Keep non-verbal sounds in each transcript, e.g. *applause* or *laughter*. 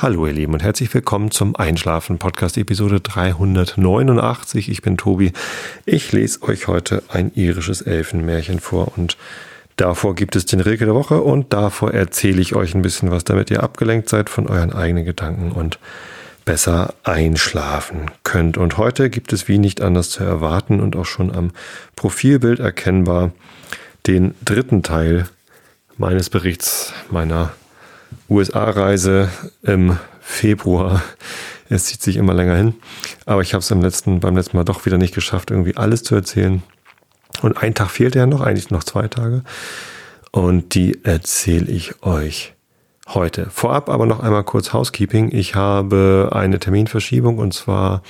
Hallo ihr Lieben und herzlich willkommen zum Einschlafen Podcast Episode 389. Ich bin Tobi. Ich lese euch heute ein irisches Elfenmärchen vor und davor gibt es den Regel der Woche und davor erzähle ich euch ein bisschen was, damit ihr abgelenkt seid von euren eigenen Gedanken und besser einschlafen könnt. Und heute gibt es wie nicht anders zu erwarten und auch schon am Profilbild erkennbar den dritten Teil meines Berichts meiner USA-Reise im Februar. Es zieht sich immer länger hin. Aber ich habe es letzten, beim letzten Mal doch wieder nicht geschafft, irgendwie alles zu erzählen. Und ein Tag fehlt ja noch, eigentlich noch zwei Tage. Und die erzähle ich euch heute. Vorab aber noch einmal kurz Housekeeping. Ich habe eine Terminverschiebung und zwar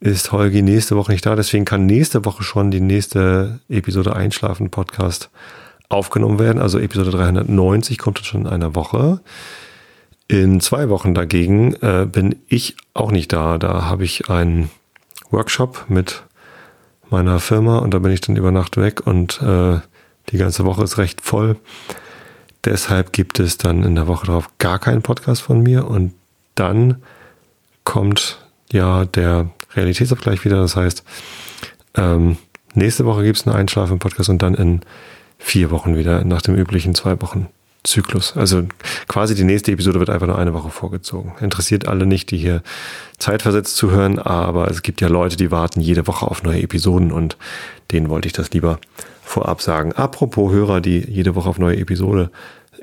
ist Holgi nächste Woche nicht da. Deswegen kann nächste Woche schon die nächste Episode Einschlafen Podcast aufgenommen werden. Also Episode 390 kommt jetzt schon in einer Woche. In zwei Wochen dagegen äh, bin ich auch nicht da. Da habe ich einen Workshop mit meiner Firma und da bin ich dann über Nacht weg und äh, die ganze Woche ist recht voll. Deshalb gibt es dann in der Woche darauf gar keinen Podcast von mir und dann kommt ja der Realitätsabgleich wieder. Das heißt, ähm, nächste Woche gibt es einen Einschlafen-Podcast und dann in vier Wochen wieder nach dem üblichen zwei Wochen Zyklus. Also quasi die nächste Episode wird einfach nur eine Woche vorgezogen. Interessiert alle nicht, die hier zeitversetzt zuhören, aber es gibt ja Leute, die warten jede Woche auf neue Episoden und denen wollte ich das lieber vorab sagen. Apropos Hörer, die jede Woche auf neue Episode,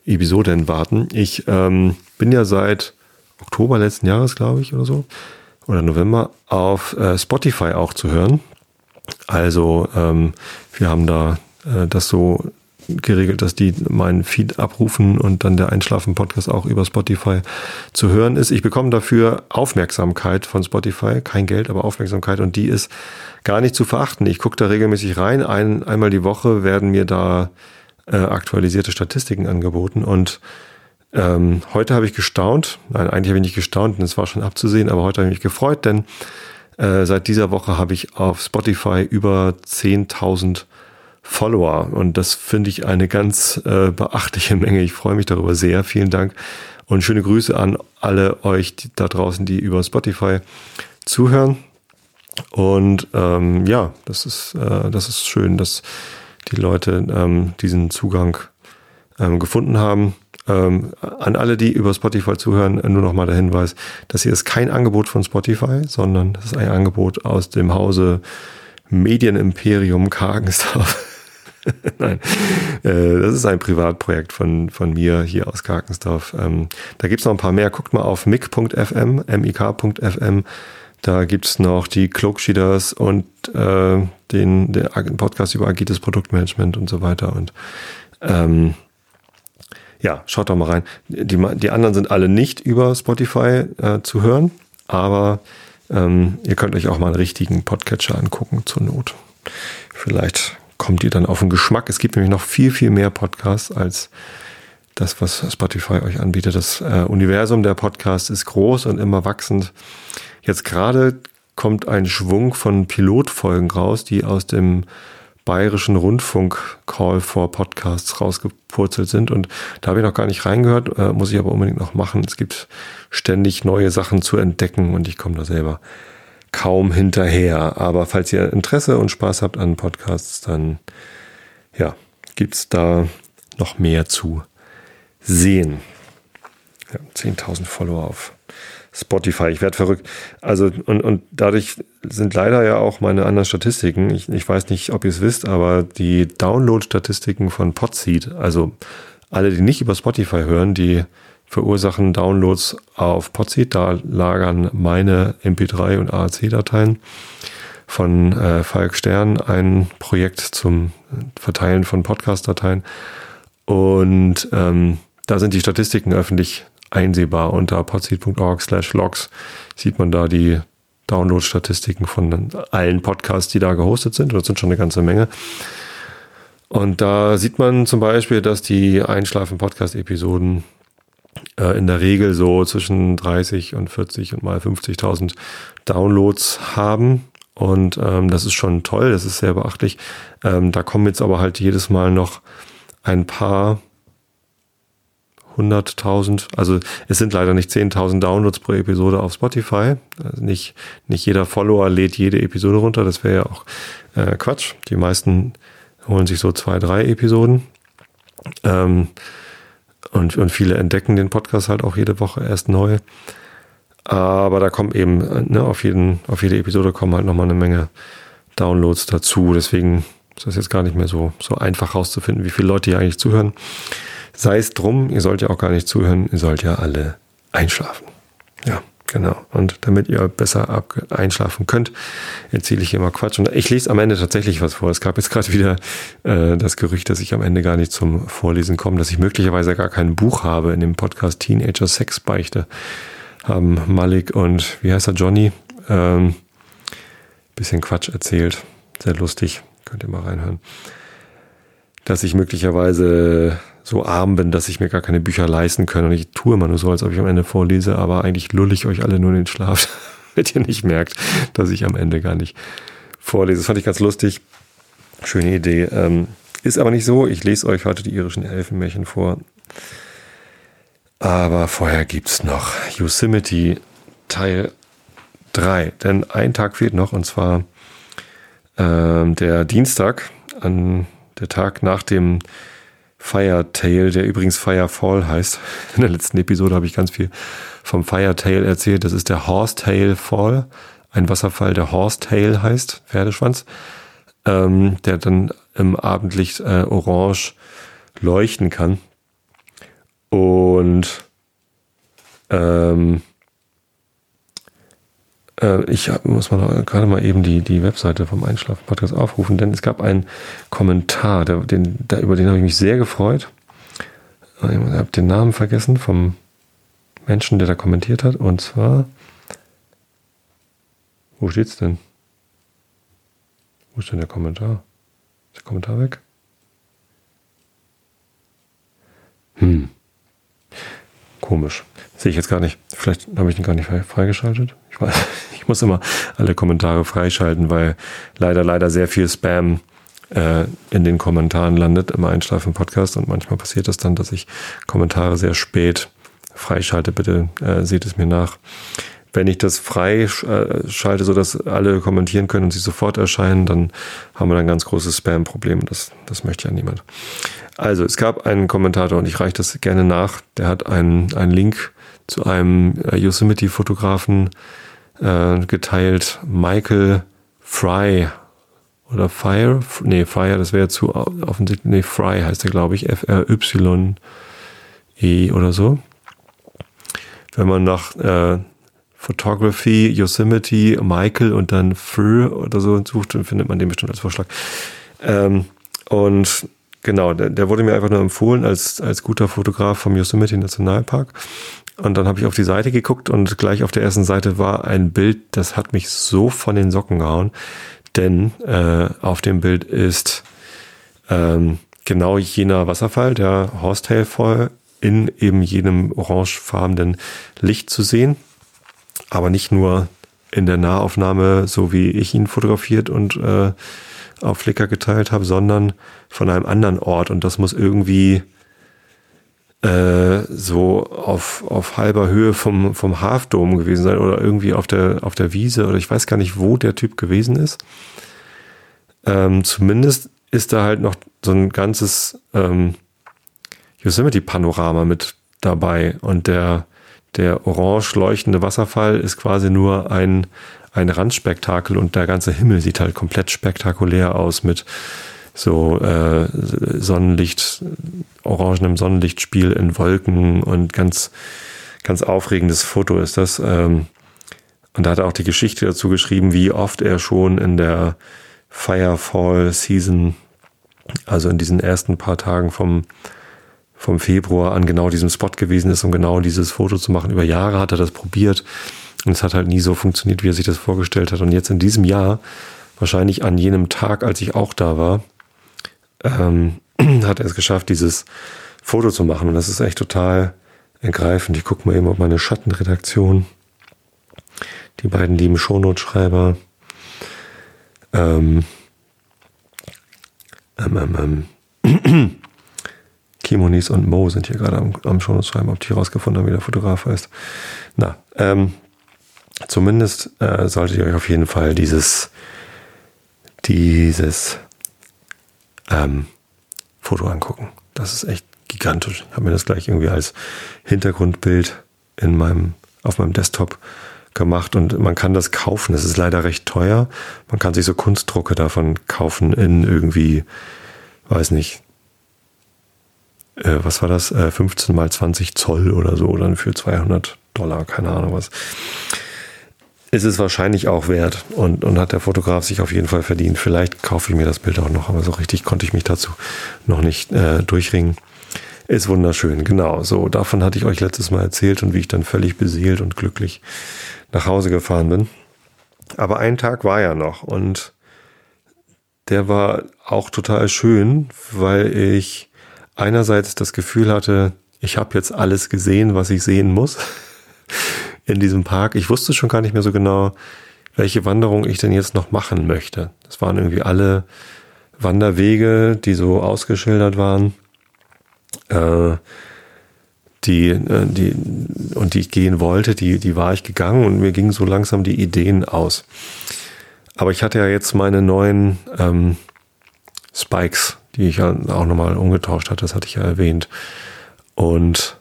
Episoden warten. Ich ähm, bin ja seit Oktober letzten Jahres, glaube ich, oder so, oder November, auf äh, Spotify auch zu hören. Also ähm, wir haben da äh, das so geregelt, dass die meinen Feed abrufen und dann der Einschlafen-Podcast auch über Spotify zu hören ist. Ich bekomme dafür Aufmerksamkeit von Spotify, kein Geld, aber Aufmerksamkeit und die ist gar nicht zu verachten. Ich gucke da regelmäßig rein. Ein, einmal die Woche werden mir da äh, aktualisierte Statistiken angeboten und ähm, heute habe ich gestaunt. Nein, eigentlich habe ich nicht gestaunt, denn es war schon abzusehen, aber heute habe ich mich gefreut, denn äh, seit dieser Woche habe ich auf Spotify über 10.000 Follower. Und das finde ich eine ganz äh, beachtliche Menge. Ich freue mich darüber sehr. Vielen Dank und schöne Grüße an alle euch da draußen, die über Spotify zuhören. Und ähm, ja, das ist, äh, das ist schön, dass die Leute ähm, diesen Zugang ähm, gefunden haben. Ähm, an alle, die über Spotify zuhören, nur noch mal der Hinweis, das hier ist kein Angebot von Spotify, sondern das ist ein Angebot aus dem Hause Medienimperium Kargensdorf. *laughs* Nein, äh, das ist ein Privatprojekt von, von mir hier aus Karkensdorf. Ähm, da gibt's noch ein paar mehr. Guckt mal auf mic.fm, mik.fm. Da gibt's noch die Cloaksheeders und äh, den, den Podcast über agiles Produktmanagement und so weiter. Und ähm, ja, schaut doch mal rein. Die, die anderen sind alle nicht über Spotify äh, zu hören, aber ähm, ihr könnt euch auch mal einen richtigen Podcatcher angucken zur Not. Vielleicht kommt ihr dann auf den Geschmack. Es gibt nämlich noch viel, viel mehr Podcasts als das, was Spotify euch anbietet. Das äh, Universum der Podcasts ist groß und immer wachsend. Jetzt gerade kommt ein Schwung von Pilotfolgen raus, die aus dem bayerischen Rundfunk Call for Podcasts rausgepurzelt sind. Und da habe ich noch gar nicht reingehört, äh, muss ich aber unbedingt noch machen. Es gibt ständig neue Sachen zu entdecken und ich komme da selber kaum hinterher. Aber falls ihr Interesse und Spaß habt an Podcasts, dann ja, gibt's da noch mehr zu sehen. Ja, 10.000 Follower auf Spotify. Ich werde verrückt. Also, und, und dadurch sind leider ja auch meine anderen Statistiken. Ich, ich weiß nicht, ob ihr es wisst, aber die Download-Statistiken von Podseed, also alle, die nicht über Spotify hören, die verursachen Downloads auf Podseed. Da lagern meine MP3 und AAC-Dateien von äh, Falk Stern, ein Projekt zum Verteilen von Podcast-Dateien. Und ähm, da sind die Statistiken öffentlich einsehbar. Unter podseed.org slash logs sieht man da die Download-Statistiken von allen Podcasts, die da gehostet sind. das sind schon eine ganze Menge. Und da sieht man zum Beispiel, dass die Einschlafen-Podcast-Episoden äh, in der Regel so zwischen 30 und 40 und mal 50.000 Downloads haben. Und ähm, das ist schon toll, das ist sehr beachtlich. Ähm, da kommen jetzt aber halt jedes Mal noch ein paar 100.000. Also es sind leider nicht 10.000 Downloads pro Episode auf Spotify. Also nicht, nicht jeder Follower lädt jede Episode runter. Das wäre ja auch äh, Quatsch. Die meisten holen sich so zwei, drei Episoden. Ähm, und, und viele entdecken den Podcast halt auch jede Woche erst neu. Aber da kommt eben, ne, auf, jeden, auf jede Episode kommen halt nochmal eine Menge Downloads dazu. Deswegen ist das jetzt gar nicht mehr so, so einfach rauszufinden, wie viele Leute hier eigentlich zuhören. Sei es drum, ihr sollt ja auch gar nicht zuhören, ihr sollt ja alle einschlafen. Ja, genau. Und damit ihr besser einschlafen könnt, erzähle ich hier mal Quatsch. Und ich lese am Ende tatsächlich was vor. Es gab jetzt *laughs* gerade wieder äh, das Gerücht, dass ich am Ende gar nicht zum Vorlesen komme, dass ich möglicherweise gar kein Buch habe in dem Podcast Teenager Sex Beichte. Haben Malik und wie heißt er, Johnny, ähm, bisschen Quatsch erzählt. Sehr lustig. Könnt ihr mal reinhören. Dass ich möglicherweise so arm bin, dass ich mir gar keine Bücher leisten kann. Und ich tue immer nur so, als ob ich am Ende vorlese, aber eigentlich lulle ich euch alle nur in den Schlaf, *laughs* damit ihr nicht merkt, dass ich am Ende gar nicht vorlese. Das fand ich ganz lustig. Schöne Idee. Ähm, ist aber nicht so. Ich lese euch heute die irischen Elfenmärchen vor. Aber vorher gibt's noch Yosemite Teil 3. Denn ein Tag fehlt noch, und zwar ähm, der Dienstag, an der Tag nach dem Firetail, der übrigens Firefall heißt. *laughs* In der letzten Episode habe ich ganz viel vom Firetail erzählt. Das ist der Horsetail Fall, ein Wasserfall, der Horsetail heißt, Pferdeschwanz, ähm, der dann im Abendlicht äh, orange leuchten kann. Und ähm, äh, ich muss mal gerade mal eben die, die Webseite vom Einschlafen-Podcast aufrufen, denn es gab einen Kommentar, der, den, der, über den habe ich mich sehr gefreut. Ich habe den Namen vergessen vom Menschen, der da kommentiert hat. Und zwar, wo steht's denn? Wo ist denn der Kommentar? Ist der Kommentar weg? Hm. Komisch. Sehe ich jetzt gar nicht. Vielleicht habe ich ihn gar nicht freigeschaltet. Ich, weiß, *laughs* ich muss immer alle Kommentare freischalten, weil leider, leider sehr viel Spam äh, in den Kommentaren landet im Einschlafen-Podcast und manchmal passiert das dann, dass ich Kommentare sehr spät freischalte. Bitte äh, seht es mir nach. Wenn ich das freischalte, sodass alle kommentieren können und sie sofort erscheinen, dann haben wir ein ganz großes Spam-Problem. Das, das möchte ja niemand. Also, es gab einen Kommentator und ich reiche das gerne nach. Der hat einen, einen Link zu einem äh, Yosemite-Fotografen äh, geteilt, Michael Fry oder Fire, nee, Fire, das wäre zu offensichtlich, nee, Fry heißt er, glaube ich, F-R-Y-E oder so. Wenn man nach äh, Photography, Yosemite, Michael und dann Fur oder so sucht, dann findet man den bestimmt als Vorschlag. Ähm, und genau, der, der, wurde mir einfach nur empfohlen als, als guter Fotograf vom Yosemite Nationalpark. Und dann habe ich auf die Seite geguckt und gleich auf der ersten Seite war ein Bild, das hat mich so von den Socken gehauen. Denn äh, auf dem Bild ist ähm, genau jener Wasserfall, der Horsetail Fall, in eben jenem orangefarbenen Licht zu sehen. Aber nicht nur in der Nahaufnahme, so wie ich ihn fotografiert und äh, auf Flickr geteilt habe, sondern von einem anderen Ort. Und das muss irgendwie äh, so auf, auf halber Höhe vom, vom Halfdom gewesen sein oder irgendwie auf der, auf der Wiese oder ich weiß gar nicht, wo der Typ gewesen ist. Ähm, zumindest ist da halt noch so ein ganzes ähm, Yosemite-Panorama mit dabei und der, der orange leuchtende Wasserfall ist quasi nur ein, ein Randspektakel und der ganze Himmel sieht halt komplett spektakulär aus mit so äh, Sonnenlicht, orangenem Sonnenlichtspiel in Wolken und ganz, ganz aufregendes Foto ist das. Ähm, und da hat er auch die Geschichte dazu geschrieben, wie oft er schon in der Firefall Season, also in diesen ersten paar Tagen vom, vom Februar an genau diesem Spot gewesen ist, um genau dieses Foto zu machen. Über Jahre hat er das probiert und es hat halt nie so funktioniert, wie er sich das vorgestellt hat. Und jetzt in diesem Jahr, wahrscheinlich an jenem Tag, als ich auch da war, ähm, *clears throat* hat er es geschafft, dieses Foto zu machen. Und das ist echt total ergreifend. Ich gucke mal eben auf meine Schattenredaktion. Die beiden lieben Shownote-Schreiber. Ähm, ähm, ähm, ähm. *clears throat* Kimonis und Mo sind hier gerade am, am Schon schreiben, ob die rausgefunden haben, wie der Fotograf heißt. Na, ähm, zumindest äh, solltet ihr euch auf jeden Fall dieses, dieses ähm, Foto angucken. Das ist echt gigantisch. Ich habe mir das gleich irgendwie als Hintergrundbild in meinem, auf meinem Desktop gemacht und man kann das kaufen. Das ist leider recht teuer. Man kann sich so Kunstdrucke davon kaufen in irgendwie, weiß nicht, äh, was war das? Äh, 15 mal 20 Zoll oder so, dann für 200 Dollar, keine Ahnung was. Ist es wahrscheinlich auch wert und, und hat der Fotograf sich auf jeden Fall verdient. Vielleicht kaufe ich mir das Bild auch noch, aber so richtig konnte ich mich dazu noch nicht äh, durchringen. Ist wunderschön, genau. So, davon hatte ich euch letztes Mal erzählt und wie ich dann völlig beseelt und glücklich nach Hause gefahren bin. Aber ein Tag war ja noch und der war auch total schön, weil ich einerseits das Gefühl hatte, ich habe jetzt alles gesehen, was ich sehen muss in diesem Park. Ich wusste schon gar nicht mehr so genau, welche Wanderung ich denn jetzt noch machen möchte. Das waren irgendwie alle Wanderwege, die so ausgeschildert waren, äh, die, äh, die, und die ich gehen wollte, die, die war ich gegangen und mir gingen so langsam die Ideen aus. Aber ich hatte ja jetzt meine neuen ähm, Spikes, die ich ja auch nochmal umgetauscht hatte, das hatte ich ja erwähnt. Und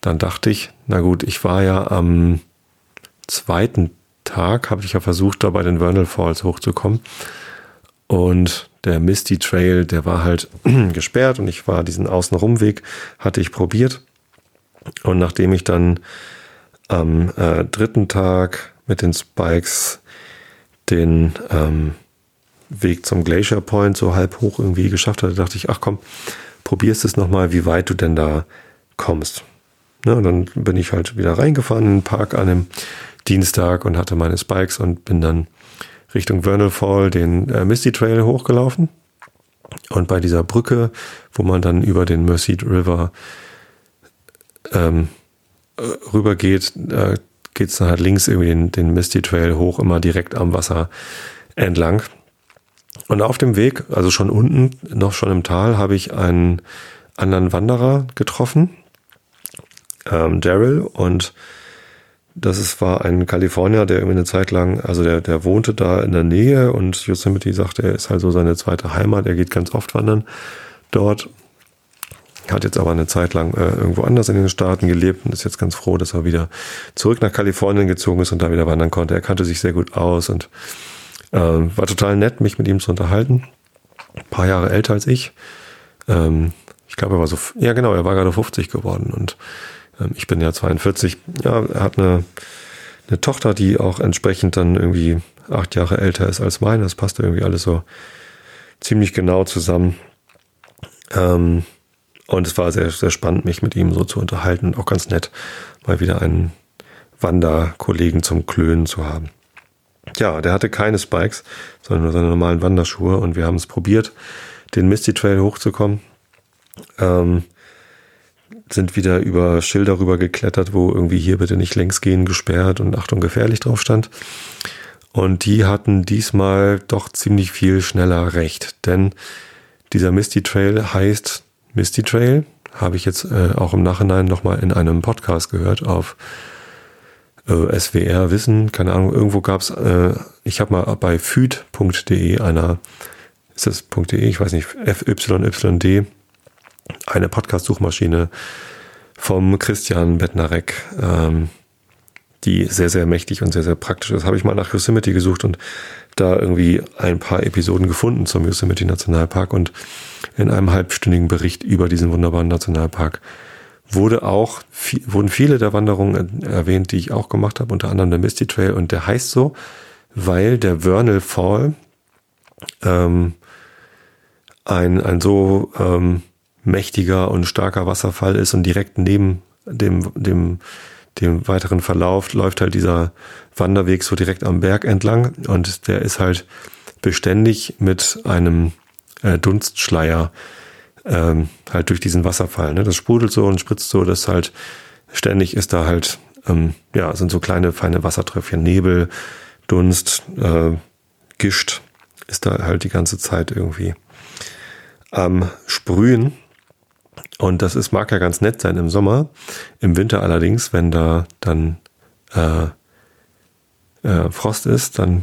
dann dachte ich, na gut, ich war ja am zweiten Tag, habe ich ja versucht, da bei den Vernal Falls hochzukommen. Und der Misty Trail, der war halt *clears throat* gesperrt und ich war diesen Außenrumweg, hatte ich probiert. Und nachdem ich dann am äh, dritten Tag mit den Spikes den ähm, Weg zum Glacier Point so halb hoch irgendwie geschafft hatte, dachte ich, ach komm, probierst es nochmal, wie weit du denn da kommst. Ne, dann bin ich halt wieder reingefahren in den Park an einem Dienstag und hatte meine Spikes und bin dann Richtung Vernal Fall den äh, Misty Trail hochgelaufen. Und bei dieser Brücke, wo man dann über den Merced River ähm, äh, rüber geht, äh, geht es dann halt links irgendwie den, den Misty Trail hoch, immer direkt am Wasser entlang. Und auf dem Weg, also schon unten, noch schon im Tal, habe ich einen anderen Wanderer getroffen, ähm, Daryl, und das ist, war ein Kalifornier, der irgendwie eine Zeit lang, also der, der wohnte da in der Nähe und Yosemite sagte, er ist halt so seine zweite Heimat, er geht ganz oft wandern dort. Hat jetzt aber eine Zeit lang äh, irgendwo anders in den Staaten gelebt und ist jetzt ganz froh, dass er wieder zurück nach Kalifornien gezogen ist und da wieder wandern konnte. Er kannte sich sehr gut aus und äh, war total nett, mich mit ihm zu unterhalten. Ein paar Jahre älter als ich. Ähm, ich glaube, er war so, ja genau, er war gerade 50 geworden und ich bin ja 42. Ja, er hat eine, eine Tochter, die auch entsprechend dann irgendwie acht Jahre älter ist als meine. Das passt irgendwie alles so ziemlich genau zusammen. Ähm, und es war sehr, sehr spannend, mich mit ihm so zu unterhalten und auch ganz nett, mal wieder einen Wanderkollegen zum Klönen zu haben. Ja, der hatte keine Spikes, sondern nur seine normalen Wanderschuhe und wir haben es probiert, den Misty Trail hochzukommen. Ähm, sind wieder über Schilder rüber geklettert, wo irgendwie hier bitte nicht längs gehen, gesperrt und Achtung gefährlich drauf stand. Und die hatten diesmal doch ziemlich viel schneller recht, denn dieser Misty Trail heißt Misty Trail, habe ich jetzt äh, auch im Nachhinein nochmal in einem Podcast gehört auf äh, SWR Wissen, keine Ahnung, irgendwo gab's. äh, ich habe mal bei füd.de einer, ist das .de, ich weiß nicht, FYYD, eine Podcast-Suchmaschine vom Christian Bettnarek, ähm, die sehr, sehr mächtig und sehr, sehr praktisch ist. Habe ich mal nach Yosemite gesucht und da irgendwie ein paar Episoden gefunden zum Yosemite Nationalpark und in einem halbstündigen Bericht über diesen wunderbaren Nationalpark wurde auch, wurden viele der Wanderungen erwähnt, die ich auch gemacht habe, unter anderem der Misty Trail und der heißt so, weil der Vernal Fall ähm, ein, ein so ähm, mächtiger und starker Wasserfall ist und direkt neben dem, dem, dem weiteren Verlauf läuft halt dieser Wanderweg so direkt am Berg entlang und der ist halt beständig mit einem äh, Dunstschleier ähm, halt durch diesen Wasserfall. Ne? Das sprudelt so und spritzt so, dass halt ständig ist da halt, ähm, ja, sind so kleine, feine Wassertröpfchen, Nebel, Dunst, äh, Gischt ist da halt die ganze Zeit irgendwie am Sprühen. Und das ist, mag ja ganz nett sein im Sommer. Im Winter allerdings, wenn da dann äh, äh, Frost ist, dann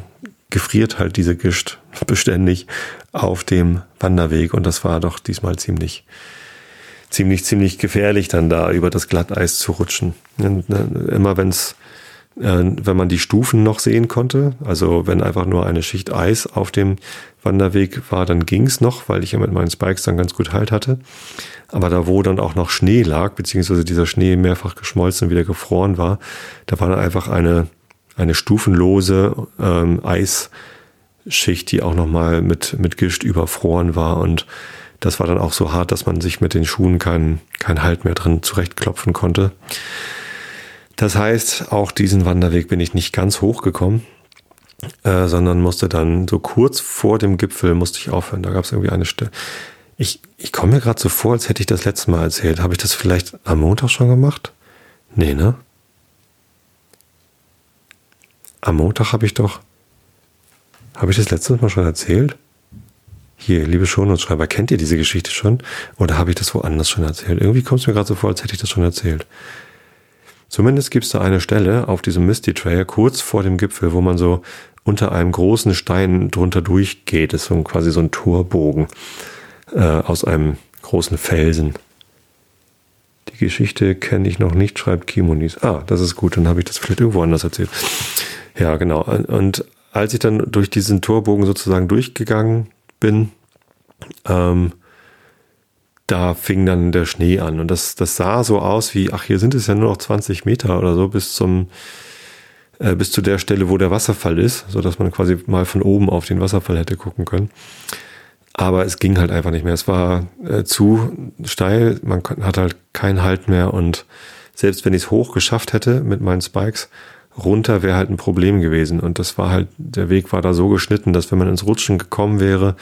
gefriert halt diese Gischt *laughs* beständig auf dem Wanderweg. Und das war doch diesmal ziemlich, ziemlich, ziemlich gefährlich, dann da über das Glatteis zu rutschen. Äh, immer wenn es wenn man die Stufen noch sehen konnte. Also wenn einfach nur eine Schicht Eis auf dem Wanderweg war, dann ging's noch, weil ich ja mit meinen Spikes dann ganz gut Halt hatte. Aber da, wo dann auch noch Schnee lag, beziehungsweise dieser Schnee mehrfach geschmolzen und wieder gefroren war, da war dann einfach eine, eine stufenlose ähm, Eisschicht, die auch nochmal mit, mit Gischt überfroren war. Und das war dann auch so hart, dass man sich mit den Schuhen keinen kein Halt mehr drin zurechtklopfen konnte. Das heißt, auch diesen Wanderweg bin ich nicht ganz hochgekommen, äh, sondern musste dann so kurz vor dem Gipfel musste ich aufhören. Da gab es irgendwie eine Stelle. Ich, ich komme mir gerade so vor, als hätte ich das letzte Mal erzählt. Habe ich das vielleicht am Montag schon gemacht? Nee, ne? Am Montag habe ich doch. Habe ich das letztes Mal schon erzählt? Hier, liebe Shownotes-Schreiber, kennt ihr diese Geschichte schon? Oder habe ich das woanders schon erzählt? Irgendwie kommt es mir gerade so vor, als hätte ich das schon erzählt. Zumindest gibt es da eine Stelle auf diesem Misty Trail kurz vor dem Gipfel, wo man so unter einem großen Stein drunter durchgeht. Das ist so quasi so ein Torbogen äh, aus einem großen Felsen. Die Geschichte kenne ich noch nicht, schreibt Kimonis. Ah, das ist gut, dann habe ich das vielleicht irgendwo anders erzählt. Ja, genau. Und als ich dann durch diesen Torbogen sozusagen durchgegangen bin, ähm, da fing dann der Schnee an. Und das, das sah so aus wie, ach, hier sind es ja nur noch 20 Meter oder so bis zum, äh, bis zu der Stelle, wo der Wasserfall ist, so dass man quasi mal von oben auf den Wasserfall hätte gucken können. Aber es ging halt einfach nicht mehr. Es war äh, zu steil, man hat halt keinen Halt mehr und selbst wenn ich es hoch geschafft hätte mit meinen Spikes, runter wäre halt ein Problem gewesen. Und das war halt, der Weg war da so geschnitten, dass wenn man ins Rutschen gekommen wäre,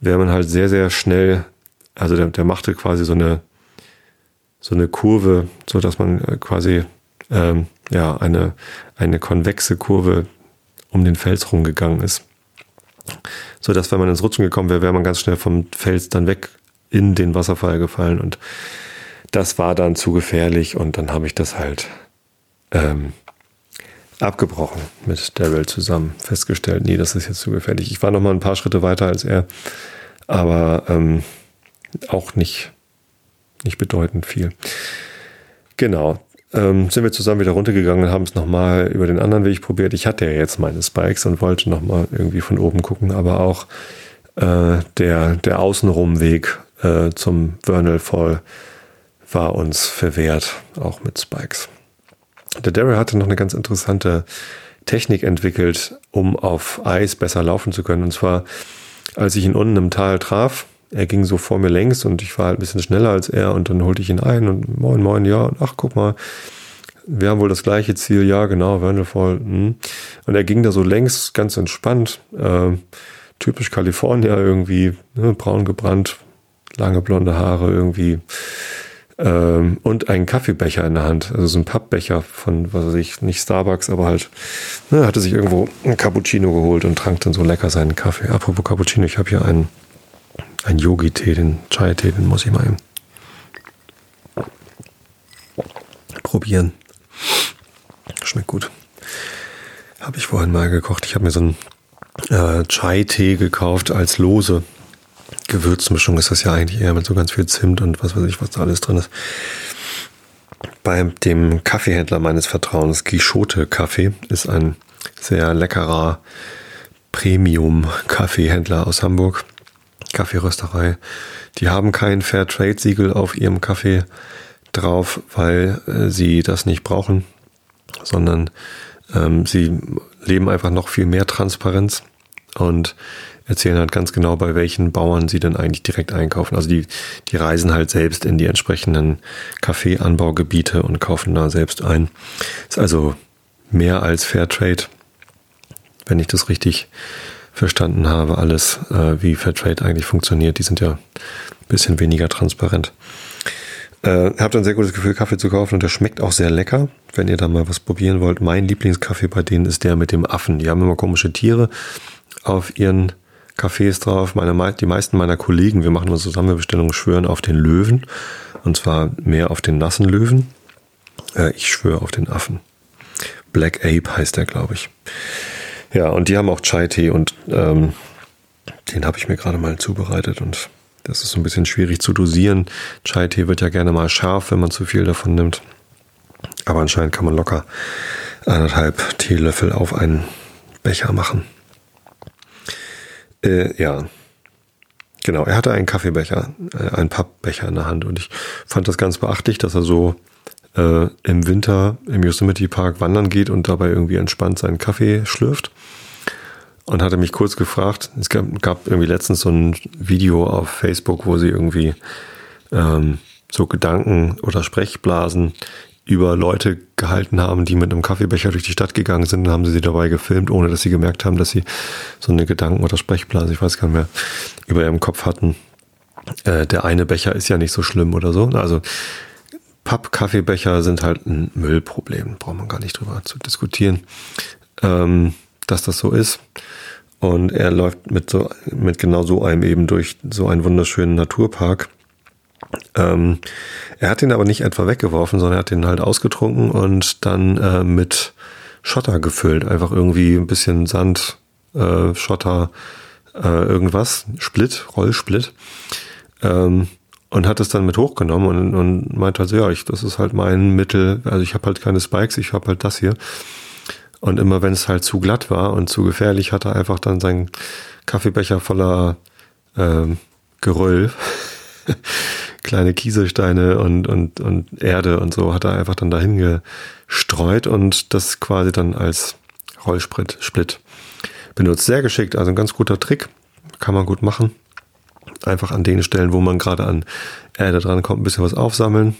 wäre man halt sehr, sehr schnell also der, der machte quasi so eine, so eine Kurve, so dass man äh, quasi ähm, ja eine, eine konvexe Kurve um den Fels rumgegangen ist. So dass, wenn man ins Rutschen gekommen wäre, wäre man ganz schnell vom Fels dann weg in den Wasserfall gefallen und das war dann zu gefährlich und dann habe ich das halt ähm, abgebrochen mit Daryl zusammen, festgestellt, nee, das ist jetzt zu gefährlich. Ich war noch mal ein paar Schritte weiter als er, aber ähm, auch nicht, nicht bedeutend viel. Genau. Ähm, sind wir zusammen wieder runtergegangen und haben es nochmal über den anderen Weg probiert. Ich hatte ja jetzt meine Spikes und wollte nochmal irgendwie von oben gucken, aber auch äh, der, der Außenrumweg äh, zum Vernal Fall war uns verwehrt, auch mit Spikes. Der Daryl hatte noch eine ganz interessante Technik entwickelt, um auf Eis besser laufen zu können. Und zwar, als ich ihn unten im Tal traf, er ging so vor mir längs und ich war halt ein bisschen schneller als er und dann holte ich ihn ein und moin, moin, ja, und ach, guck mal, wir haben wohl das gleiche Ziel, ja, genau, Wonderful. Hm. Und er ging da so längs, ganz entspannt, äh, typisch Kalifornier irgendwie, ne, braun gebrannt, lange blonde Haare irgendwie ähm, und einen Kaffeebecher in der Hand, also so ein Pappbecher von, was weiß ich, nicht Starbucks, aber halt, ne, hatte sich irgendwo ein Cappuccino geholt und trank dann so lecker seinen Kaffee. Apropos Cappuccino, ich habe hier einen ein Yogi-Tee, den Chai-Tee, den muss ich mal eben probieren. Schmeckt gut. Habe ich vorhin mal gekocht. Ich habe mir so einen äh, Chai-Tee gekauft als lose Gewürzmischung. Ist das ja eigentlich eher mit so ganz viel Zimt und was weiß ich, was da alles drin ist. Bei dem Kaffeehändler meines Vertrauens, Quixote Kaffee, ist ein sehr leckerer Premium-Kaffeehändler aus Hamburg. Kaffeerösterei. Die haben kein Fairtrade-Siegel auf ihrem Kaffee drauf, weil äh, sie das nicht brauchen, sondern ähm, sie leben einfach noch viel mehr Transparenz und erzählen halt ganz genau, bei welchen Bauern sie denn eigentlich direkt einkaufen. Also die, die reisen halt selbst in die entsprechenden Kaffeeanbaugebiete und kaufen da selbst ein. Ist also mehr als Fairtrade, wenn ich das richtig verstanden habe, alles, äh, wie Fairtrade eigentlich funktioniert. Die sind ja ein bisschen weniger transparent. Äh, habe dann sehr gutes Gefühl, Kaffee zu kaufen und der schmeckt auch sehr lecker. Wenn ihr da mal was probieren wollt, mein Lieblingskaffee bei denen ist der mit dem Affen. Die haben immer komische Tiere auf ihren Cafés drauf. Meine, die meisten meiner Kollegen, wir machen unsere Zusammenbestellungen, schwören auf den Löwen. Und zwar mehr auf den nassen Löwen. Äh, ich schwöre auf den Affen. Black Ape heißt der, glaube ich. Ja, und die haben auch Chai-Tee und ähm, den habe ich mir gerade mal zubereitet und das ist so ein bisschen schwierig zu dosieren. Chai-Tee wird ja gerne mal scharf, wenn man zu viel davon nimmt. Aber anscheinend kann man locker anderthalb Teelöffel auf einen Becher machen. Äh, ja, genau. Er hatte einen Kaffeebecher, äh, einen Pappbecher in der Hand und ich fand das ganz beachtlich, dass er so äh, im Winter im Yosemite Park wandern geht und dabei irgendwie entspannt seinen Kaffee schlürft. Und hatte mich kurz gefragt, es gab, gab irgendwie letztens so ein Video auf Facebook, wo sie irgendwie ähm, so Gedanken oder Sprechblasen über Leute gehalten haben, die mit einem Kaffeebecher durch die Stadt gegangen sind, und haben sie sie dabei gefilmt, ohne dass sie gemerkt haben, dass sie so eine Gedanken- oder Sprechblase, ich weiß gar nicht mehr, über ihrem Kopf hatten. Äh, der eine Becher ist ja nicht so schlimm oder so. Also Papp-Kaffeebecher sind halt ein Müllproblem, braucht man gar nicht drüber zu diskutieren, ähm, dass das so ist. Und er läuft mit so, mit genau so einem eben durch so einen wunderschönen Naturpark. Ähm, er hat ihn aber nicht etwa weggeworfen, sondern er hat ihn halt ausgetrunken und dann äh, mit Schotter gefüllt. Einfach irgendwie ein bisschen Sand, äh, Schotter, äh, irgendwas, Split, Rollsplit. Ähm, und hat es dann mit hochgenommen und, und meinte also, ja, ich, das ist halt mein Mittel, also ich habe halt keine Spikes, ich habe halt das hier. Und immer wenn es halt zu glatt war und zu gefährlich, hat er einfach dann seinen Kaffeebecher voller ähm, Geröll, *laughs* kleine Kieselsteine und, und, und Erde und so, hat er einfach dann dahin gestreut und das quasi dann als Rollsprit Split benutzt. Sehr geschickt, also ein ganz guter Trick, kann man gut machen einfach an den Stellen, wo man gerade an Erde dran kommt, ein bisschen was aufsammeln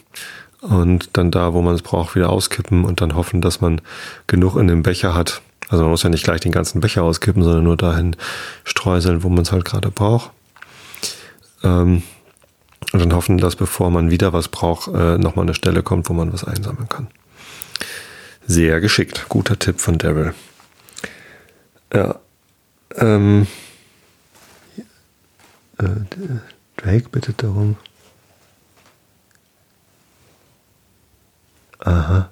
und dann da, wo man es braucht, wieder auskippen und dann hoffen, dass man genug in dem Becher hat. Also man muss ja nicht gleich den ganzen Becher auskippen, sondern nur dahin streuseln, wo man es halt gerade braucht. Ähm, und dann hoffen, dass bevor man wieder was braucht, äh, nochmal eine Stelle kommt, wo man was einsammeln kann. Sehr geschickt. Guter Tipp von Daryl. Ja. Ähm, äh, Drake bittet darum. Aha.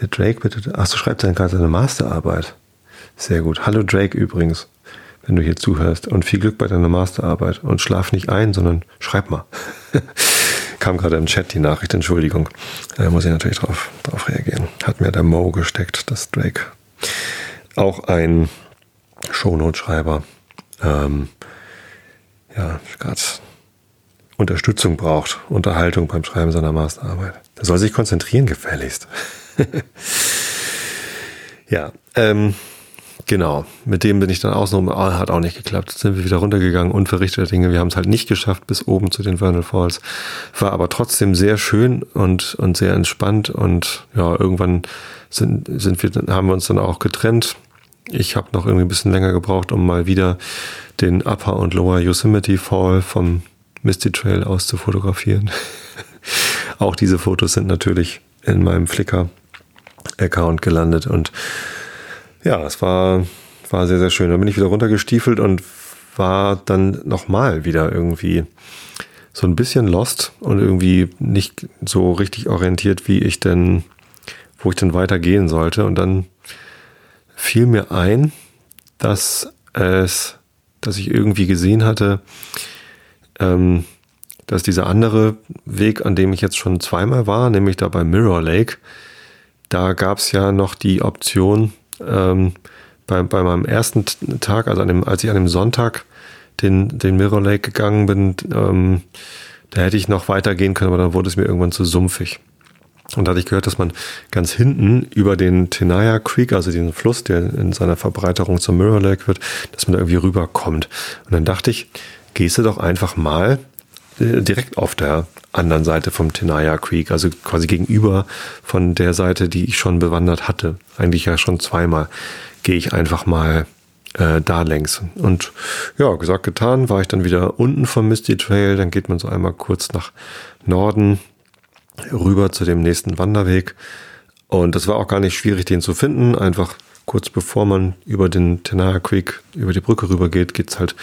Der Drake bittet. Ach, so schreibt er gerade seine Masterarbeit. Sehr gut. Hallo Drake übrigens, wenn du hier zuhörst. Und viel Glück bei deiner Masterarbeit. Und schlaf nicht ein, sondern schreib mal. *laughs* Kam gerade im Chat die Nachricht, Entschuldigung. Da muss ich natürlich drauf, drauf reagieren. Hat mir der Mo gesteckt, dass Drake auch ein Shownote-Schreiber ähm, ja, gerade Unterstützung braucht, Unterhaltung beim Schreiben seiner Masterarbeit. Der soll sich konzentrieren, gefälligst. *laughs* ja, ähm, genau. Mit dem bin ich dann außen ah, hat auch nicht geklappt. Jetzt sind wir wieder runtergegangen, unverrichtete Dinge. Wir haben es halt nicht geschafft bis oben zu den Vernal Falls. War aber trotzdem sehr schön und, und sehr entspannt und ja, irgendwann sind, sind wir, haben wir uns dann auch getrennt ich habe noch irgendwie ein bisschen länger gebraucht, um mal wieder den Upper und Lower Yosemite Fall vom Misty Trail aus zu fotografieren. *laughs* Auch diese Fotos sind natürlich in meinem Flickr-Account gelandet und ja, es war, war sehr, sehr schön. Da bin ich wieder runtergestiefelt und war dann nochmal wieder irgendwie so ein bisschen lost und irgendwie nicht so richtig orientiert, wie ich denn, wo ich denn weitergehen sollte. Und dann fiel mir ein, dass es, dass ich irgendwie gesehen hatte, ähm, dass dieser andere Weg, an dem ich jetzt schon zweimal war, nämlich da bei Mirror Lake, da gab es ja noch die Option, ähm, bei, bei meinem ersten Tag, also an dem, als ich an dem Sonntag den, den Mirror Lake gegangen bin, ähm, da hätte ich noch weitergehen können, aber dann wurde es mir irgendwann zu sumpfig. Und da hatte ich gehört, dass man ganz hinten über den Tenaya Creek, also diesen Fluss, der in seiner Verbreiterung zum Mirror Lake wird, dass man da irgendwie rüberkommt. Und dann dachte ich, gehst du doch einfach mal äh, direkt auf der anderen Seite vom Tenaya Creek, also quasi gegenüber von der Seite, die ich schon bewandert hatte. Eigentlich ja schon zweimal. Gehe ich einfach mal äh, da längs. Und ja, gesagt, getan, war ich dann wieder unten vom Misty Trail, dann geht man so einmal kurz nach Norden rüber zu dem nächsten Wanderweg. Und das war auch gar nicht schwierig, den zu finden. Einfach kurz bevor man über den Tenaya Creek, über die Brücke rübergeht, geht's halt